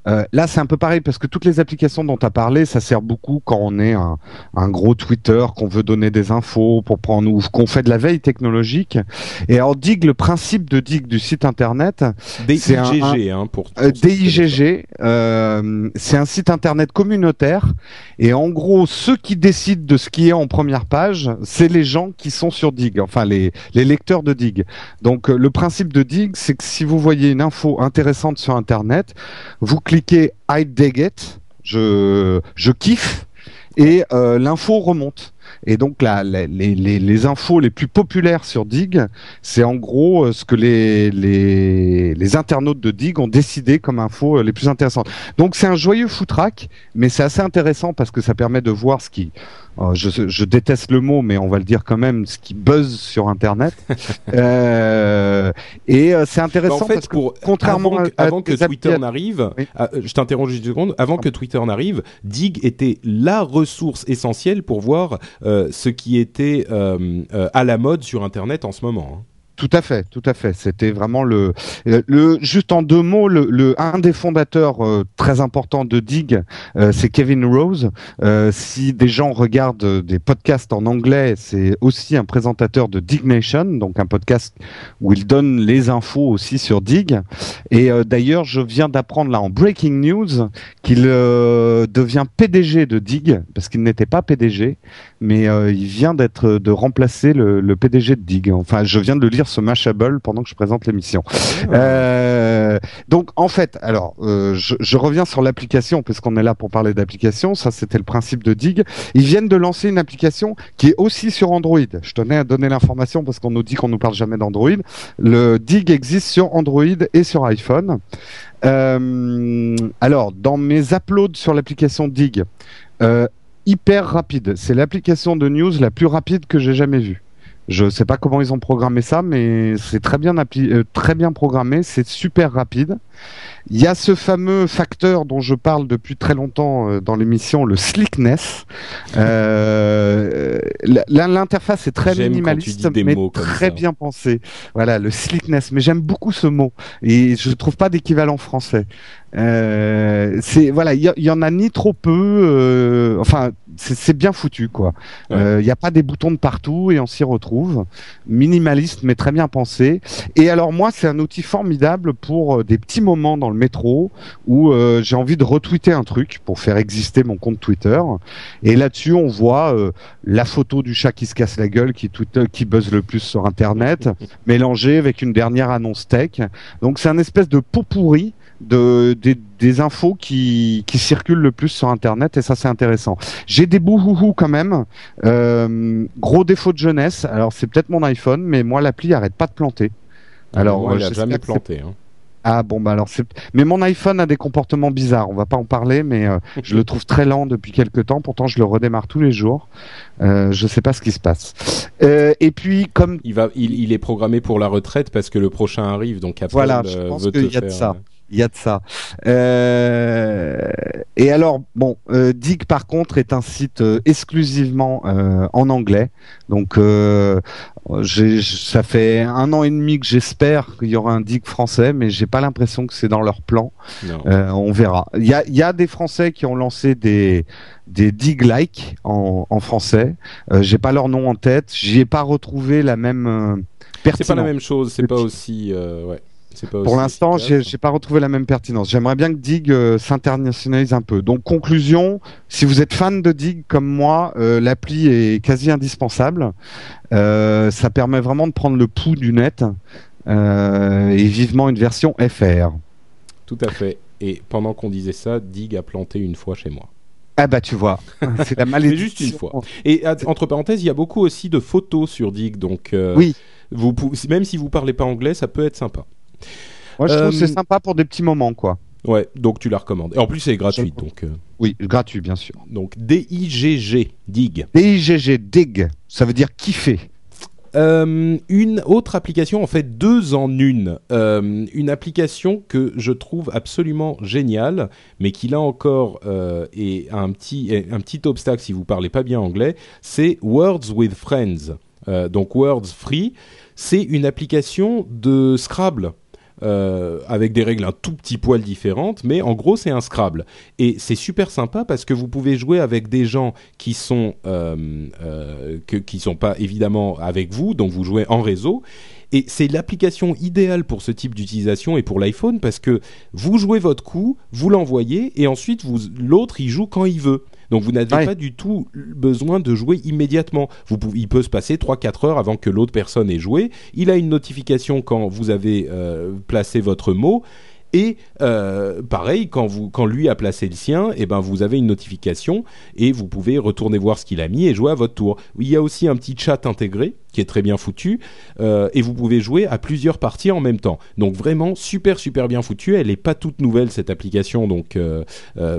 Euh, là, c'est un peu pareil parce que toutes les applications dont tu as parlé, ça sert beaucoup quand on est un, un gros Twitter, qu'on veut donner des infos pour prendre ou qu'on fait de la veille technologique. Et alors Dig, le principe de Dig du site internet, c'est un, un hein, pour, pour euh, DIGG. C'est un site internet communautaire et en gros, ceux qui décident de ce qui est en première page, c'est les gens qui sont sur Dig, enfin les, lecteurs de Dig. Donc le principe de Dig, c'est que si vous voyez une info intéressante sur internet, vous cliquez I dig it, je, kiffe, et euh, l'info remonte. Et donc la, les, infos les plus populaires sur Dig, c'est en gros ce que les, les, internautes de Dig ont décidé comme infos les plus intéressantes. Donc c'est un joyeux foutraque, mais c'est assez intéressant parce que ça permet de voir ce qui, je, je, déteste le mot, mais on va le dire quand même, ce qui buzz sur Internet. euh, et euh, c'est intéressant bah en fait, parce que pour, contrairement avant, à, avant que Twitter n'arrive, oui. Ah, je t'interromps juste une seconde, avant que Twitter n'arrive, Dig était la ressource essentielle pour voir euh, ce qui était euh, euh, à la mode sur Internet en ce moment. Hein. Tout à fait, tout à fait. C'était vraiment le, le, juste en deux mots, le, le un des fondateurs euh, très importants de Dig, euh, c'est Kevin Rose. Euh, si des gens regardent des podcasts en anglais, c'est aussi un présentateur de Dig Nation, donc un podcast où il donne les infos aussi sur Dig. Et d'ailleurs, je viens d'apprendre là en breaking news qu'il devient PDG de Dig parce qu'il n'était pas PDG, mais il vient d'être de remplacer le, le PDG de Dig. Enfin, je viens de le lire ce Mashable pendant que je présente l'émission. Ah. Euh, donc en fait, alors euh, je, je, reviens sur l'application puisqu'on est là pour parler d'application. Ça, c'était le principe de Dig. Ils viennent de lancer une application qui est aussi sur Android. Je tenais à donner l'information parce qu'on nous dit qu'on nous parle jamais d'Android. Le Dig existe sur Android et sur iPhone. Euh, alors, dans mes uploads sur l'application Dig, hyper rapide. C'est l'application de news la plus rapide que j'ai jamais vue. Je sais pas comment ils ont programmé ça, mais c'est très bien euh, très bien programmé, c'est super rapide. Il y a ce fameux facteur dont je parle depuis très longtemps euh, dans l'émission, le slickness. Euh, L'interface est très minimaliste, mais très bien pensée. Voilà, le slickness. Mais j'aime beaucoup ce mot et je trouve pas d'équivalent français. Euh, c'est voilà, il y, en a ni trop peu. Euh, enfin, c'est bien foutu quoi. Il n'y a pas des boutons de partout et on s'y retrouve. Minimaliste mais très bien pensé. Et alors moi, c'est un outil formidable pour des petits moments dans le métro où euh, j'ai envie de retweeter un truc pour faire exister mon compte Twitter. Et là-dessus, on voit euh, la photo du chat qui se casse la gueule, qui, Twitter, qui buzz le plus sur Internet, mélangée avec une dernière annonce tech. Donc c'est un espèce de pot pourri de, des, infos qui, qui circulent le plus sur Internet et ça c'est intéressant. J'ai des bouhouhou quand même. Euh, gros défaut de jeunesse. Alors c'est peut-être mon iPhone, mais moi l'appli arrête pas de planter. Alors, moi, il a jamais planté. Hein. Ah bon bah alors c'est mais mon iPhone a des comportements bizarres, on va pas en parler mais euh, je le trouve très lent depuis quelques temps, pourtant je le redémarre tous les jours. Euh, je sais pas ce qui se passe. Euh, et puis comme il va il, il, est programmé pour la retraite parce que le prochain arrive donc Apple voilà, je euh, pense qu'il y a de ça. Il y a de ça. Euh, et alors, bon, euh, Dig par contre est un site euh, exclusivement euh, en anglais. Donc, ça fait un an et demi que j'espère qu'il y aura un Dig français, mais j'ai pas l'impression que c'est dans leur plan. on verra. Il y a, y a, des Français qui ont lancé des des Dig like en, en français. j'ai pas leur nom en tête. J'y ai pas retrouvé la même. c'est pas la même chose. C'est pas aussi. ouais. Pour l'instant, j'ai pas retrouvé la même pertinence. J'aimerais bien que Dig euh, s'internationalise un peu. Donc conclusion, si vous êtes fan de Dig comme moi, euh, l'appli est quasi indispensable. Euh, ça permet vraiment de prendre le pouls du net et vivement une version FR. Tout à fait. Et pendant qu'on disait ça, Dig a planté une fois chez moi. Ah bah tu vois, c'est la malédiction. juste une fois. Et entre parenthèses, il y a beaucoup aussi de photos sur Dig, donc oui. vous, même si vous parlez pas anglais, ça peut être sympa. Moi, je trouve que c'est euh, sympa pour des petits moments, quoi. Ouais, donc tu la recommandes. Et en plus, c'est gratuit, donc. Euh, oui, gratuit, bien sûr. Donc D-I-G-G, dig. D-I-G-G, dig. Ça veut dire kiffer. Euh, une autre application, en fait deux en une. une application que je trouve absolument géniale, mais qui là encore est un petit, un petit obstacle si vous parlez pas bien anglais, c'est Words with Friends. donc Words Free c'est une application de Scrabble. Euh, avec des règles un tout petit poil différentes, mais en gros c'est un Scrabble. Et c'est super sympa parce que vous pouvez jouer avec des gens qui sont euh, euh, qui sont pas évidemment avec vous, donc vous jouez en réseau. Et c'est l'application idéale pour ce type d'utilisation et pour l'iPhone parce que vous jouez votre coup, vous l'envoyez et ensuite l'autre il joue quand il veut. Donc vous n'avez pas du tout besoin de jouer immédiatement. Vous il peut se passer 3-4 heures avant que l'autre personne ait joué. Il a une notification quand vous avez euh, placé votre mot. Et euh, pareil, quand, vous, quand lui a placé le sien, et eh ben vous avez une notification et vous pouvez retourner voir ce qu'il a mis et jouer à votre tour. Il y a aussi un petit chat intégré qui est très bien foutu euh, et vous pouvez jouer à plusieurs parties en même temps. Donc vraiment super super bien foutu. Elle n'est pas toute nouvelle cette application, donc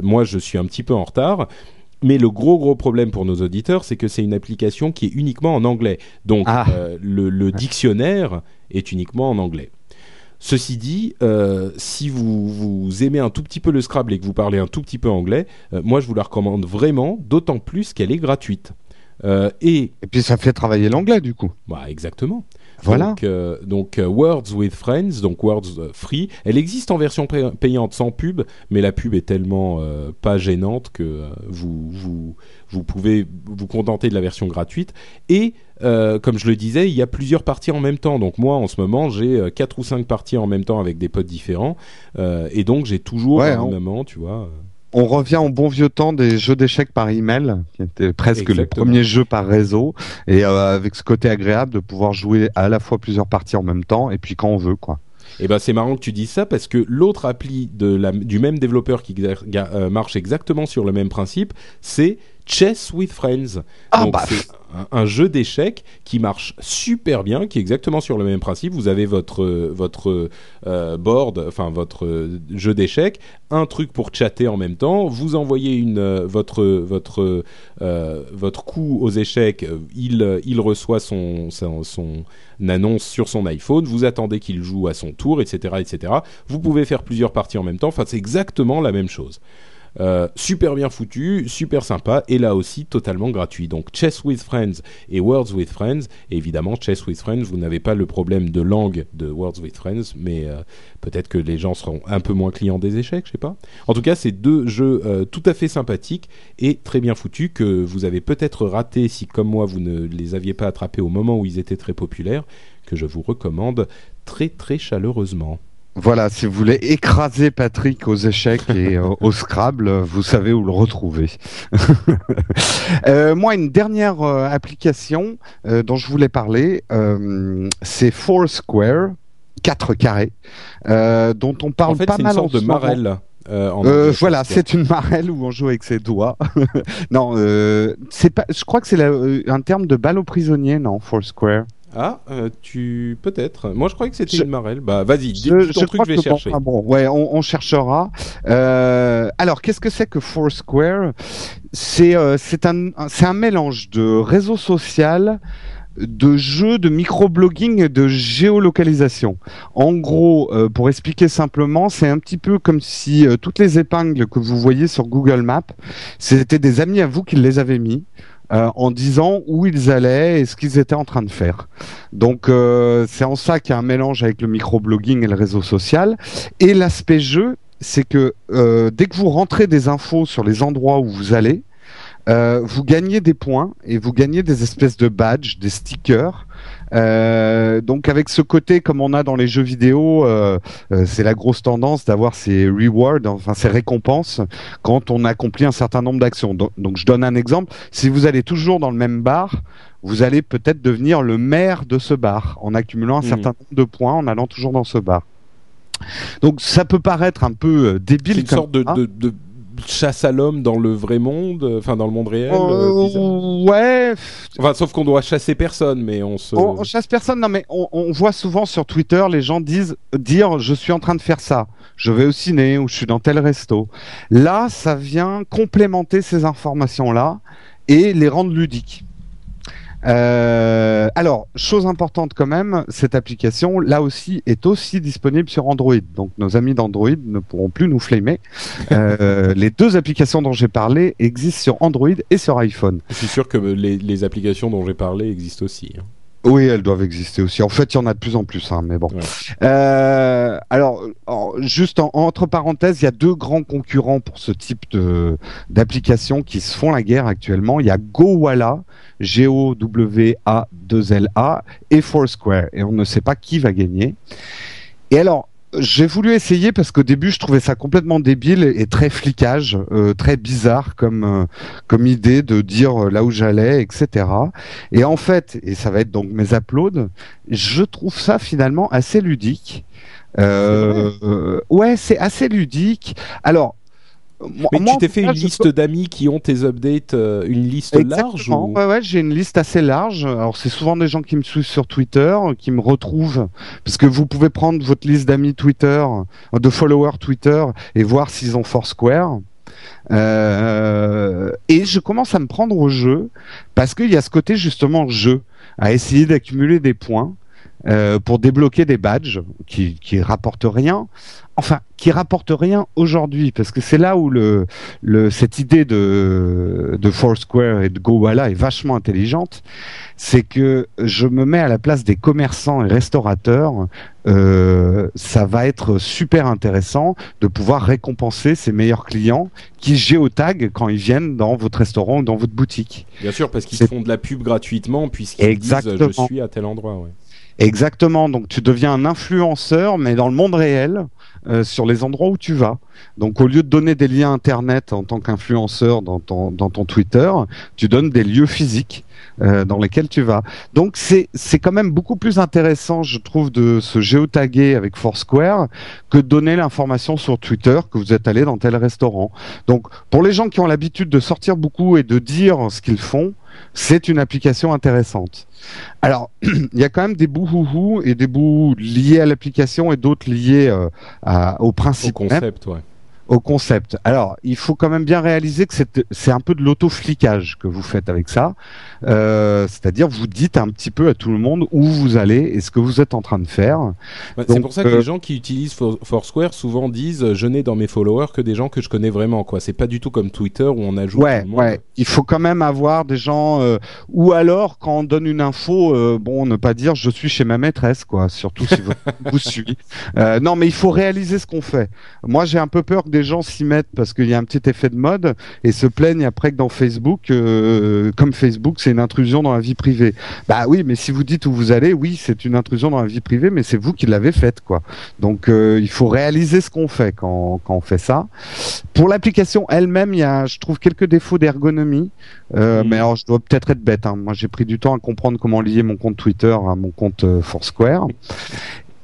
moi je suis un petit peu en retard. Mais le gros gros problème pour nos auditeurs, c'est que c'est une application qui est uniquement en anglais. Donc ah. euh, le, dictionnaire est uniquement en anglais. Ceci dit, euh, si vous, vous, aimez un tout petit peu le Scrabble et que vous parlez un tout petit peu anglais, euh, moi je vous la recommande vraiment, d'autant plus qu'elle est gratuite. et, et puis ça fait travailler l'anglais du coup. Bah, exactement. Voilà. Donc, euh, donc euh, Words with Friends, donc Words euh, Free. Elle existe en version payante sans pub, mais la pub est tellement pas gênante que vous, vous, vous pouvez vous contenter de la version gratuite. Et comme je le disais, il y a plusieurs parties en même temps. Donc moi, en ce moment, j'ai quatre ou cinq parties en même temps avec des potes différents, et donc j'ai toujours un moment, tu vois on revient au bon vieux temps des jeux d'échecs par email, qui étaient presque les premiers jeux par réseau, et euh, avec ce côté agréable de pouvoir jouer à la fois plusieurs parties en même temps, et puis quand on veut, quoi. Et eh ben c'est marrant que tu dises ça parce que l'autre appli de la, du même développeur qui euh, marche exactement sur le même principe, c'est Chess with Friends. Ah bah un, jeu d'échecs qui marche super bien, qui est exactement sur le même principe. Vous avez votre votre euh, board, enfin votre jeu d'échecs, un truc pour chatter en même temps. Vous envoyez une euh, votre votre euh, votre coup aux échecs, il il reçoit son, son, son annonce sur son iPhone. Vous attendez qu'il joue à son tour, etc., etc. Vous pouvez faire plusieurs parties en même temps. Enfin, c'est exactement la même chose. Euh, super bien foutu, super sympa, et là aussi totalement gratuit. Donc Chess with Friends et Words with Friends. évidemment, Chess with Friends, vous n'avez pas le problème de langue de Words with Friends, mais euh, peut-être que les gens seront un peu moins clients des échecs, je sais pas. En tout cas, c'est deux jeux euh, tout à fait sympathiques et très bien foutus que vous avez peut-être raté si, comme moi, vous ne les aviez pas attrapés au moment où ils étaient très populaires, que je vous recommande très très chaleureusement. Voilà, si vous voulez écraser Patrick aux échecs et au Scrabble, vous savez où le retrouver. euh, moi, une dernière euh, application euh, dont je voulais parler, euh, c'est Foursquare, 4 carrés, dont on parle en fait, pas mal. C'est une sorte de marelle. voilà, c'est une marelle où on joue avec ses doigts. non, c'est pas. Je crois que c'est un terme de balle aux prisonniers, non, Foursquare? Ah, euh, tu peut-être. Moi, je croyais que c'était une marelle. Bah, vas-y, dis ton je truc, je vais chercher. ah bon, ouais, on, on cherchera. Euh, alors, qu'est-ce que c'est que Foursquare? C'est euh, c'est un c'est un mélange de réseau social de jeux de microblogging et de géolocalisation. En gros, euh, pour expliquer simplement, c'est un petit peu comme si euh, toutes les épingles que vous voyez sur Google Maps, c'était des amis à vous qui les avaient mis. Euh, en disant où ils allaient et ce qu'ils étaient en train de faire. Donc euh, c'est en ça qu'il y a un mélange avec le microblogging et le réseau social. Et l'aspect jeu, c'est que euh, dès que vous rentrez des infos sur les endroits où vous allez, vous gagnez des points et vous gagnez des espèces de badges, des stickers euh, donc avec ce côté comme on a dans les jeux vidéo, euh, euh, c'est la grosse tendance d'avoir ces rewards, enfin ces récompenses quand on accomplit un certain nombre d'actions. Donc, donc, je donne un exemple. Si vous allez toujours dans le même bar, vous allez peut-être devenir le maire de ce bar en accumulant un hmm. certain nombre de points en allant toujours dans ce bar. Donc ça peut paraître un peu débile. C'est une sorte de, de, de, chasse à l'homme dans le vrai monde, enfin dans le monde réel. Euh, ouais. Enfin, sauf qu'on doit chasser personne, mais on se. On, chasse personne, non, mais on, on, voit souvent sur Twitter les gens disent dire je suis en train de faire ça, je vais au ciné ou je suis dans tel resto. Là, ça vient complémenter ces informations là et les rendre ludiques. Euh, alors, chose importante quand même, cette application, là aussi, est aussi disponible sur Android. Donc, nos amis d'Android ne pourront plus nous flamer. Euh, les deux applications dont j'ai parlé existent sur Android et sur iPhone. Je suis sûr que les, applications dont j'ai parlé existent aussi. Hein. Oui, elles doivent exister aussi. En fait, il y en a de plus en plus, hein, mais bon. Euh, alors, juste entre parenthèses, il y a deux grands concurrents pour ce type de d'application qui se font la guerre actuellement. Il y a GoWalla, G-O-W-A-2-L-A, et Foursquare. Et on ne sait pas qui va gagner. Et alors, j'ai voulu essayer parce qu'au début je trouvais ça complètement débile et très flicage, euh, très bizarre comme euh, comme idée de dire euh, là où j'allais, etc. Et en fait, et ça va être donc mes uploads, je trouve ça finalement assez ludique. ouais, c'est assez ludique. Alors mais tu t'es fait une liste d'amis qui ont tes updates, euh, une liste large ou... Ouais, ouais, j'ai une liste assez large. Alors c'est souvent des gens qui me suivent sur Twitter, qui me retrouvent, parce que vous pouvez prendre votre liste d'amis Twitter, de followers Twitter, et voir s'ils ont Foursquare. Euh, et je commence à me prendre au jeu parce qu'il y a ce côté justement jeu, à essayer d'accumuler des points. Euh, pour débloquer des badges qui, qui rapportent rien. Enfin, qui rapportent rien aujourd'hui, parce que c'est là où le, le, cette idée de, de Foursquare et de Gowalla est vachement intelligente. C'est que je me mets à la place des commerçants et restaurateurs. Euh, ça va être super intéressant de pouvoir récompenser ses meilleurs clients qui géotaguent quand ils viennent dans votre restaurant ou dans votre boutique. Bien sûr, parce qu'ils font de la pub gratuitement puisqu'ils disent je suis à tel endroit. Ouais. Exactement. Donc tu deviens un influenceur, mais dans le monde réel, euh, sur les endroits où tu vas. Donc au lieu de donner des liens internet en tant qu'influenceur dans ton, dans ton Twitter, tu donnes des lieux physiques euh, dans lesquels tu vas. Donc c'est c'est quand même beaucoup plus intéressant, je trouve, de se géotaguer avec Foursquare que de donner l'information sur Twitter que vous êtes allé dans tel restaurant. Donc pour les gens qui ont l'habitude de sortir beaucoup et de dire ce qu'ils font, c'est une application intéressante. Alors, il y a quand même des bouts et des bouts liés à l'application et d'autres liés euh, au principe. Au concept, ouais au concept. Alors, il faut quand même bien réaliser que c'est un peu de l'auto-flicage que vous faites avec ça. Euh, C'est-à-dire, vous dites un petit peu à tout le monde où vous allez et ce que vous êtes en train de faire. c'est pour ça que les euh, gens qui utilisent Foursquare souvent disent je n'ai dans mes followers que des gens que je connais vraiment. quoi. C'est pas du tout comme Twitter où on ajoute. Ouais, ouais. Il faut quand même avoir des gens. Euh, ou alors, quand on donne une info, euh, bon, ne pas dire je suis chez ma maîtresse, quoi. Surtout si vous, vous suivez. Euh, non, mais il faut réaliser ce qu'on fait. Moi, j'ai un peu peur que des gens s'y mettent parce qu'il y a un petit effet de mode et se plaignent après que dans Facebook, euh, comme Facebook, c'est une intrusion dans la vie privée. Bah oui, mais si vous dites où vous allez, oui, c'est une intrusion dans la vie privée, mais c'est vous qui l'avez faite, quoi. Donc euh, il faut réaliser ce qu'on fait quand, quand on fait ça. Pour l'application elle-même, il y a, je trouve, quelques défauts d'ergonomie. Euh, mmh. Mais alors, je dois peut-être être bête. Hein. Moi, j'ai pris du temps à comprendre comment lier mon compte Twitter à mon compte Foursquare.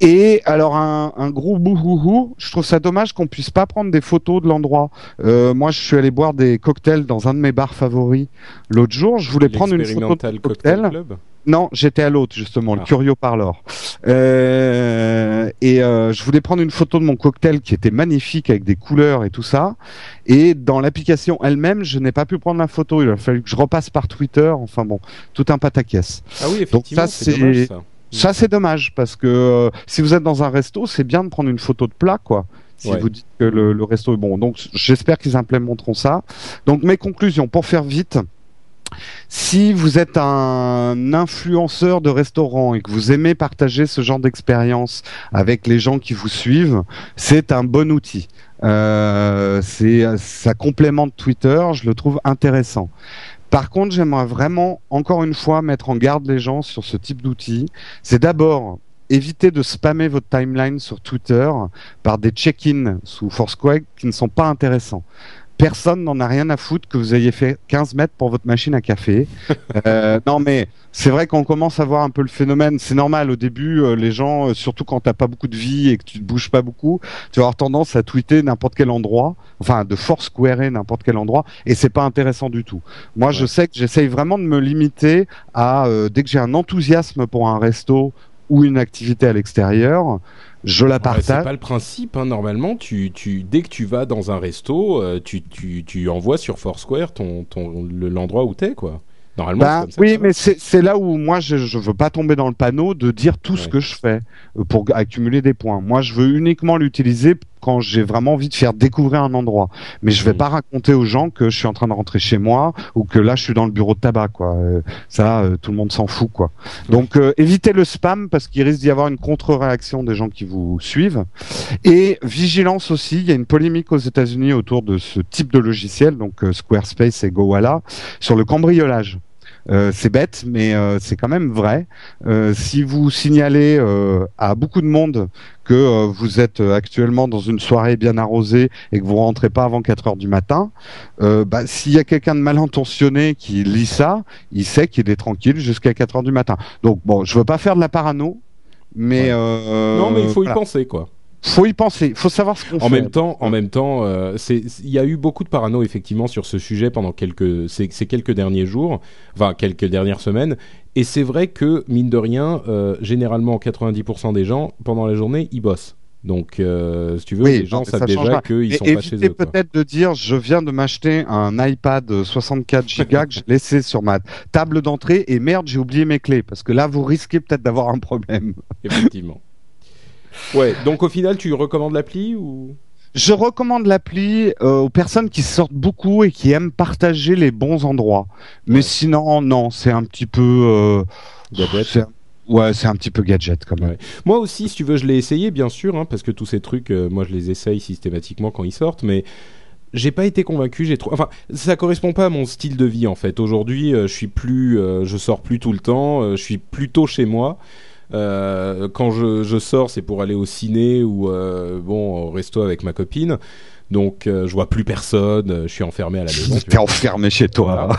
Et alors un, un gros bouhouhou, je trouve ça dommage qu'on puisse pas prendre des photos de l'endroit. Euh, moi, je suis allé boire des cocktails dans un de mes bars favoris l'autre jour. Je voulais prendre une photo de cocktail. Club non, j'étais à l'autre justement, le ah. Curio Parlor. Euh, et euh, je voulais prendre une photo de mon cocktail qui était magnifique avec des couleurs et tout ça. Et dans l'application elle-même, je n'ai pas pu prendre la photo. Il a fallu que je repasse par Twitter. Enfin bon, tout un pataquès. Ah oui, effectivement, c'est ça. C'est dommage parce que euh, si vous êtes dans un resto, c'est bien de prendre une photo de plat, quoi. Si vous dites que le, le, resto est bon. Donc, j'espère qu'ils implémenteront ça. Donc, mes conclusions, pour faire vite. Si vous êtes un influenceur de restaurant et que vous aimez partager ce genre d'expérience avec les gens qui vous suivent, c'est un bon outil. Euh, c'est ça complémente Twitter, je le trouve intéressant. Par contre, j'aimerais vraiment, encore une fois, mettre en garde les gens sur ce type d'outils. C'est d'abord éviter de spammer votre timeline sur Twitter par des check-ins sous Foursquare qui ne sont pas intéressants personne n'en a rien à foutre que vous ayez fait 15 mètres pour votre machine à café. euh, non, mais c'est vrai qu'on commence à voir un peu le phénomène. C'est normal au début, euh, les gens, euh, surtout quand t'as pas beaucoup de vie et que tu ne bouges pas beaucoup, tu vas avoir tendance à tweeter n'importe quel endroit, enfin de force squarer n'importe quel endroit, et c'est pas intéressant du tout. Moi, je sais que j'essaye vraiment de me limiter à euh, dès que j'ai un enthousiasme pour un resto ou une activité à l'extérieur, je la partage. c'est pas le principe. Hein. Normalement, tu, tu, dès que tu vas dans un resto, euh, tu, tu, tu envoies sur Foursquare ton, ton, l'endroit où t'es, quoi. Normalement, bah, comme ça oui, mais c'est là où moi je, je veux pas tomber dans le panneau de dire tout ce que je fais euh, pour accumuler des points. Moi, je veux uniquement l'utiliser quand j'ai vraiment envie de faire découvrir un endroit. Mais je vais mmh. pas raconter aux gens que je suis en train de rentrer chez moi ou que là je suis dans le bureau de tabac quoi. Euh, ça euh, tout le monde s'en fout quoi. Donc euh, évitez le spam parce qu'il risque d'y avoir une contre-réaction des gens qui vous suivent et vigilance aussi, il y a une polémique aux États-Unis autour de ce type de logiciel donc Squarespace et Gowalla sur le cambriolage. Euh, c'est bête, mais euh, c'est quand même vrai. Euh, si vous signalez à beaucoup de monde que vous êtes actuellement dans une soirée bien arrosée et que vous rentrez pas avant 4 heures du matin, bah, s'il y a quelqu'un de mal intentionné qui lit ça, il sait qu'il est tranquille jusqu'à 4 heures du matin. Donc bon, je veux pas faire de la parano, mais non, mais il faut y penser quoi faut y penser, faut savoir ce qu'on fait. En même temps, en même temps, euh, il y a eu beaucoup de parano effectivement sur ce sujet pendant quelques ces, ces, quelques derniers jours, enfin quelques dernières semaines. Et c'est vrai que mine de rien, euh, généralement 90% des gens pendant la journée ils bossent. Donc, euh, si tu veux, les gens savent déjà qu'ils sont pas chez eux. peut-être de dire, je viens de m'acheter un iPad 64 Go que j'ai laissé sur ma table d'entrée et merde, j'ai oublié mes clés. Parce que là, vous risquez peut-être d'avoir un problème. Effectivement. Ouais. Donc, au final, tu recommandes l'appli ou? Je recommande l'appli euh, aux personnes qui sortent beaucoup et qui aiment partager les bons endroits. Mais sinon, non, c'est un petit peu. Euh, Ouais, c'est un petit peu gadget quand même. Moi aussi, si tu veux, je l'ai essayé, bien sûr, hein, parce que tous ces trucs, euh, moi, je les essaye systématiquement quand ils sortent, mais j'ai pas été convaincu. J'ai trop, enfin, ça correspond pas à mon style de vie en fait. Aujourd'hui, euh, je suis plus, euh, je sors plus tout le temps. je suis plutôt chez moi. Quand je, je sors, c'est pour aller au ciné ou bon au resto avec ma copine. Donc euh, je vois plus personne, euh, je suis enfermé à la maison. T'es enfermé chez toi.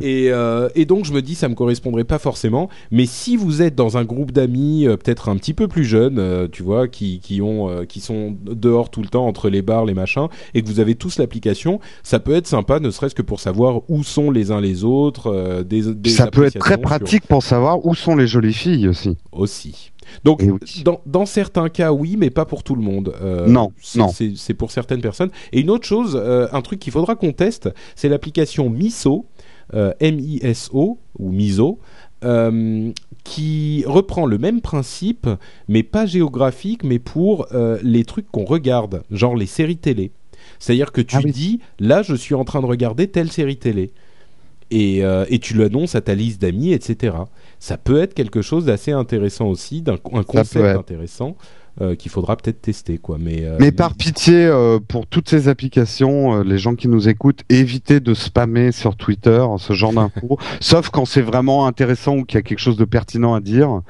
et, euh, et, donc je me dis ça me correspondrait pas forcément. Mais si vous êtes dans un groupe d'amis peut-être un petit peu plus jeunes, tu vois, qui, qui ont qui sont dehors tout le temps entre les bars, les machins, et que vous avez tous l'application, ça peut être sympa, ne serait-ce que pour savoir où sont les uns les autres. des, des ça peut être très pratique pour savoir où sont les jolies filles aussi. Aussi. Donc, dans, certains cas, oui, mais pas pour tout le monde. Euh, non, non. C'est pour certaines personnes. Et une autre chose, euh, un truc qu'il faudra qu'on teste, c'est l'application Miso, euh, M-I-S-O, ou Miso, qui reprend le même principe, mais pas géographique, mais pour les trucs qu'on regarde, genre les séries télé. C'est-à-dire que tu ah dis, là, je suis en train de regarder telle série télé. Et, et tu l'annonces à ta liste d'amis, etc ça peut être quelque chose d'assez intéressant aussi, d'un un concept intéressant. Euh, qu'il faudra peut-être tester quoi. Mais euh, mais par pitié euh, pour toutes ces applications les gens qui nous écoutent évitez de spammer sur Twitter ce genre d'infos. Sauf quand c'est vraiment intéressant ou qu'il y a quelque chose de pertinent à dire.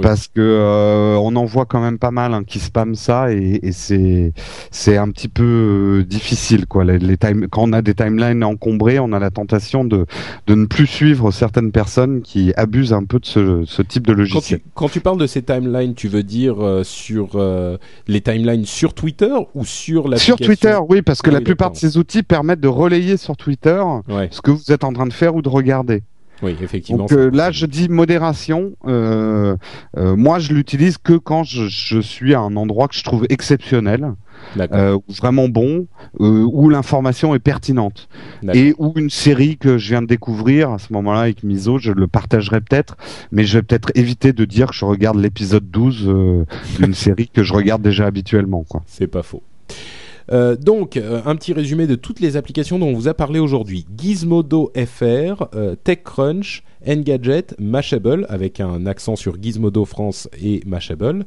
Parce que on en voit quand même pas mal hein, qui spamment ça et, et c'est c'est un petit peu difficile quoi. Les, les time... quand on a des timelines encombrées on a la tentation de de ne plus suivre certaines personnes qui abusent un peu de ce, ce type de logiciel quand tu, quand tu parles de ces timelines tu veux dire sur euh, les timelines sur Twitter ou sur l'application Sur Twitter, oui, parce que la plupart de ces outils permettent de relayer sur Twitter ce que vous êtes en train de faire ou de regarder. Oui, effectivement. Donc euh, là, je dis modération. Euh, moi, je l'utilise que quand je, suis à un endroit que je trouve exceptionnel. Euh, vraiment bon, euh, où l'information est pertinente. Et où une série que je viens de découvrir à ce moment-là avec Miso, je le partagerai peut-être, mais je vais peut-être éviter de dire que je regarde l'épisode 12 euh, d'une série que je regarde déjà habituellement. C'est pas faux. Euh, donc, euh, un petit résumé de toutes les applications dont on vous a parlé aujourd'hui. Gizmodo FR, euh, TechCrunch, Engadget, Mashable, avec un accent sur Gizmodo France et Mashable,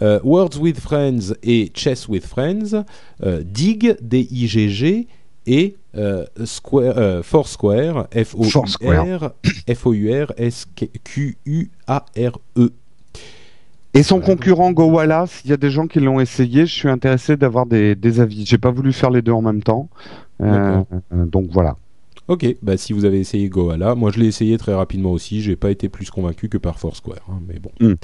Words with Friends et Chess with Friends, Dig, D-I-G-G, et Square, Foursquare, F-O-U-R, F-O-U-R-S-Q-U-A-R-E. Et son concurrent Gowala, s'il y a des gens qui l'ont essayé, je suis intéressé d'avoir des, des avis. J'ai pas voulu faire les deux en même temps, euh, donc voilà. Ok, bah si vous avez essayé Goala, moi je l'ai essayé très rapidement aussi, j'ai pas été plus convaincu que par Foursquare, hein, mais bon. Hmm.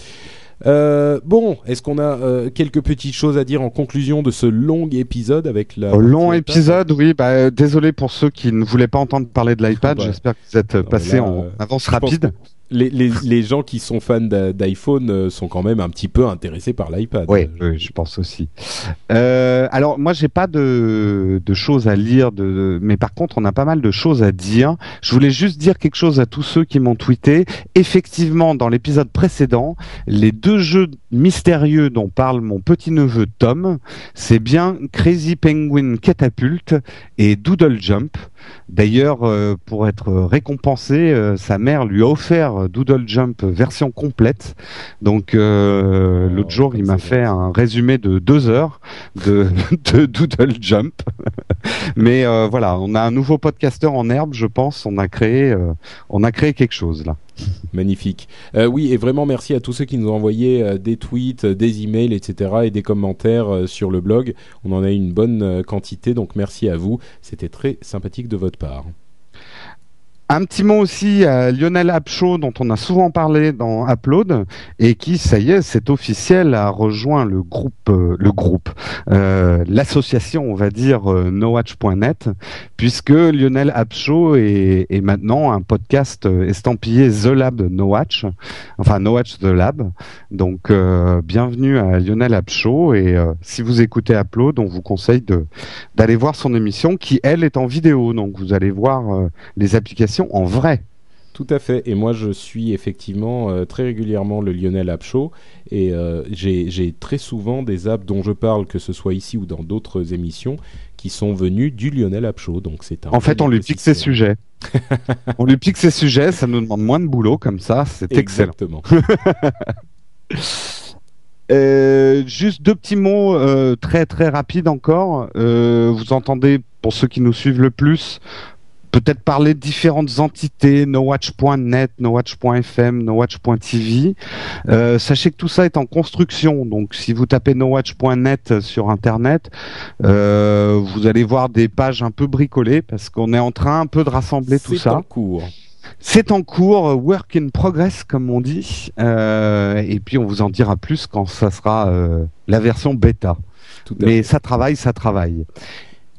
Euh, bon, est-ce qu'on a euh, quelques petites choses à dire en conclusion de ce long épisode avec la... long épisode, oui. Bah, désolé pour ceux qui ne voulaient pas entendre parler de l'iPad. Ah bah. J'espère que vous êtes passé en avance rapide les, gens qui sont fans d'iPhone euh, sont quand même un petit peu intéressés par l'iPad. Oui, je pense aussi. Euh, alors moi, j'ai pas de, choses à lire, mais par contre, on a pas mal de choses à dire. Je voulais juste dire quelque chose à tous ceux qui m'ont tweeté. Effectivement, dans l'épisode précédent, les deux jeux mystérieux dont parle mon petit neveu Tom, c'est bien Crazy Penguin Catapult et Doodle Jump. D'ailleurs, euh, pour être récompensé, euh, sa mère lui a offert Doodle Jump version complète. Donc euh, l'autre jour, il m'a fait un résumé de deux heures de, de Doodle Jump. Mais voilà, on a un nouveau podcasteur en herbe, je pense. On a créé, créé quelque chose là. Magnifique. Euh, oui, et vraiment merci à tous ceux qui nous ont envoyé euh, des tweets, euh, des emails, etc. et des commentaires sur le blog. On en a eu une bonne quantité, donc merci à vous. C'était très sympathique de votre part. Un petit mot aussi à Lionel Apcho, dont on a souvent parlé dans Upload, et qui, ça y est, c'est officiel, a rejoint le groupe, euh, euh, l'association, on va dire, euh, nowatch.net, puisque Lionel Apcho est, maintenant un podcast estampillé The Lab No Watch, enfin No Watch The Lab. Donc, bienvenue à Lionel Apcho, et si vous écoutez Upload, on vous conseille d'aller voir son émission, qui, elle, est en vidéo, donc vous allez voir les applications en vrai. Tout à fait. Et moi, je suis effectivement euh, très régulièrement le Lionel App Show. Et euh, j'ai très souvent des apps dont je parle, que ce soit ici ou dans d'autres émissions, qui sont venus du Lionel App Show. Donc c'est En fait, on lui pique ses sujets. on lui pique ses sujets, ça nous demande moins de boulot comme ça. C'est excellent. Exactement. Euh, juste deux petits mots très très rapides encore. vous entendez, pour ceux qui nous suivent le plus, peut-être parler de différentes entités, nowatch.net, nowatch.fm, nowatch.tv. Euh, sachez que tout ça est en construction, donc si vous tapez nowatch.net sur Internet, euh, vous allez voir des pages un peu bricolées parce qu'on est en train un peu de rassembler tout ça. C'est en cours. C'est en cours, work in progress comme on dit, euh, et puis on vous en dira plus quand ça sera euh, la version bêta. Mais ça travaille, ça travaille.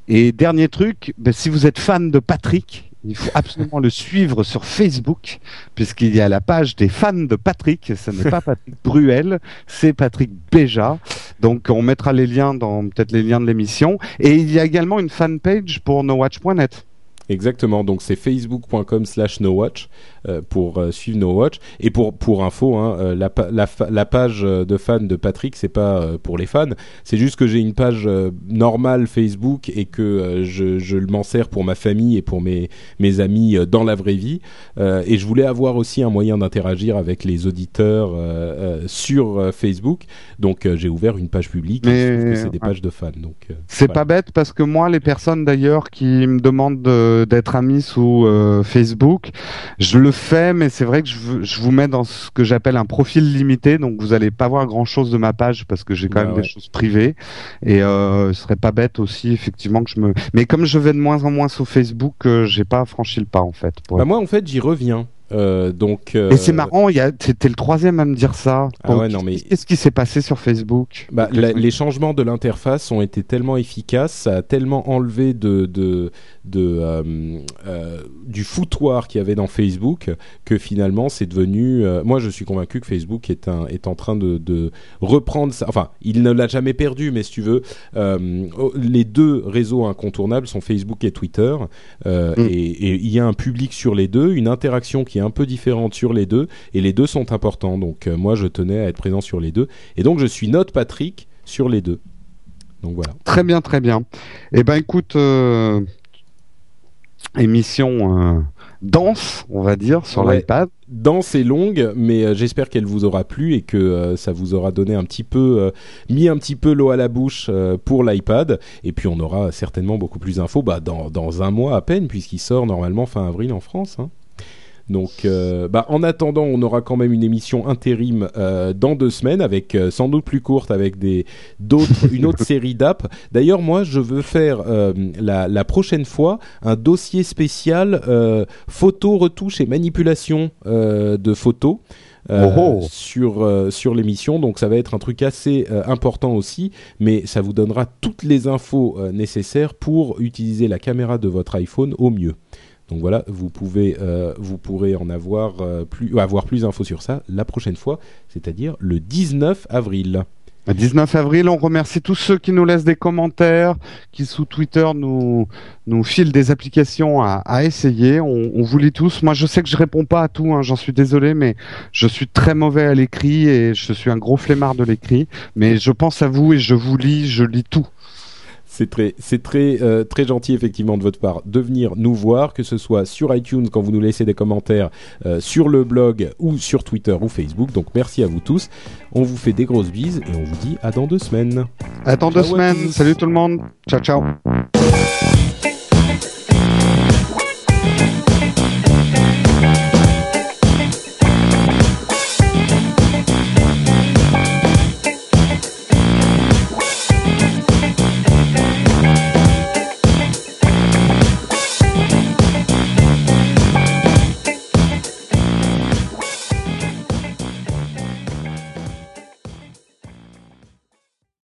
Et dernier truc, ben, si vous êtes fan de Patrick, il faut absolument le suivre sur Facebook, puisqu'il y a la page des fans de Patrick. Ce n'est pas Patrick Bruel, c'est Patrick Béja. Donc on mettra les liens dans peut-être les liens de l'émission. Et il y a également une fanpage pour nowatch.net. Exactement, donc c'est facebook.com slash nowatch pour euh, suivre No Watch. Et pour, pour info, hein, euh, la, la, la, page de fans de Patrick, c'est pas pour les fans, c'est juste que j'ai une page normale Facebook et que je, je m'en sers pour ma famille et pour mes, mes amis dans la vraie vie. et je voulais avoir aussi un moyen d'interagir avec les auditeurs sur Facebook. Donc j'ai ouvert une page publique Mais... c'est des pages de fans. Donc c'est pas bête parce que moi, les personnes d'ailleurs qui me demandent d'être amis sous Facebook, je le fait, mais c'est vrai que je, vous mets dans ce que j'appelle un profil limité, donc vous allez pas voir grand chose de ma page parce que j'ai quand bah même des choses privées. Et euh, ce serait pas bête aussi, effectivement, que je me. Mais comme je vais de moins en moins sur Facebook, euh, j'ai pas franchi le pas en fait. Bah moi, en fait, j'y reviens. Euh, donc, Et c'est marrant, c'était le troisième à me dire ça. Ah ouais, non, mais... Qu'est-ce qui s'est passé sur Facebook bah, Les changements de l'interface ont été tellement efficaces, ça a tellement enlevé de, de, de euh, euh, du foutoir qu'il y avait dans Facebook que finalement c'est devenu. Euh, moi, je suis convaincu que Facebook est un est en train de, de reprendre ça. Enfin, il ne l'a jamais perdu, mais si tu veux, oh, les deux réseaux incontournables sont Facebook et Twitter, mm. et il y a un public sur les deux, une interaction qui est un peu différente sur les deux, et les deux sont importants. Donc moi, je tenais à être présent sur les deux, et donc je suis note Patrick sur les deux. Donc voilà. Très bien, très bien. Eh ben écoute, émission euh, dense, on va dire, sur l'iPad. Dense et longue, mais euh, j'espère qu'elle vous aura plu et que euh, ça vous aura donné un petit peu, mis un petit peu l'eau à la bouche pour l'iPad. Et puis on aura certainement beaucoup plus d'infos bah, dans, dans un mois à peine, puisqu'il sort normalement fin avril en France. Hein. Donc, euh, bah, en attendant, on aura quand même une émission intérim euh, dans deux semaines, avec euh, sans doute plus courte, avec des d'autres, une autre série d'apps. D'ailleurs, moi, je veux faire la, la, prochaine fois un dossier spécial photo retouche et manipulation de photos. Oh, oh. sur sur l'émission donc ça va être un truc assez important aussi mais ça vous donnera toutes les infos nécessaires pour utiliser la caméra de votre iPhone au mieux donc voilà, vous pouvez, euh, vous pourrez en avoir euh, plus, avoir plus d'infos sur ça la prochaine fois, c'est-à-dire le 19 avril. Le 19 avril, on remercie tous ceux qui nous laissent des commentaires, qui sous Twitter nous nous filent des applications à, essayer. On, vous lit tous. Moi, je sais que je réponds pas à tout. Hein, J'en suis désolé, mais je suis très mauvais à l'écrit et je suis un gros flemmard de l'écrit. Mais je pense à vous et je vous lis. Je lis tout. C'est très, c'est très, euh, très gentil effectivement de votre part de venir nous voir, que ce soit sur iTunes quand vous nous laissez des commentaires, euh, sur le blog ou sur Twitter ou Facebook. Donc merci à vous tous. On vous fait des grosses bises et on vous dit à dans deux semaines. À dans deux semaines. Salut tout le monde. Ciao ciao.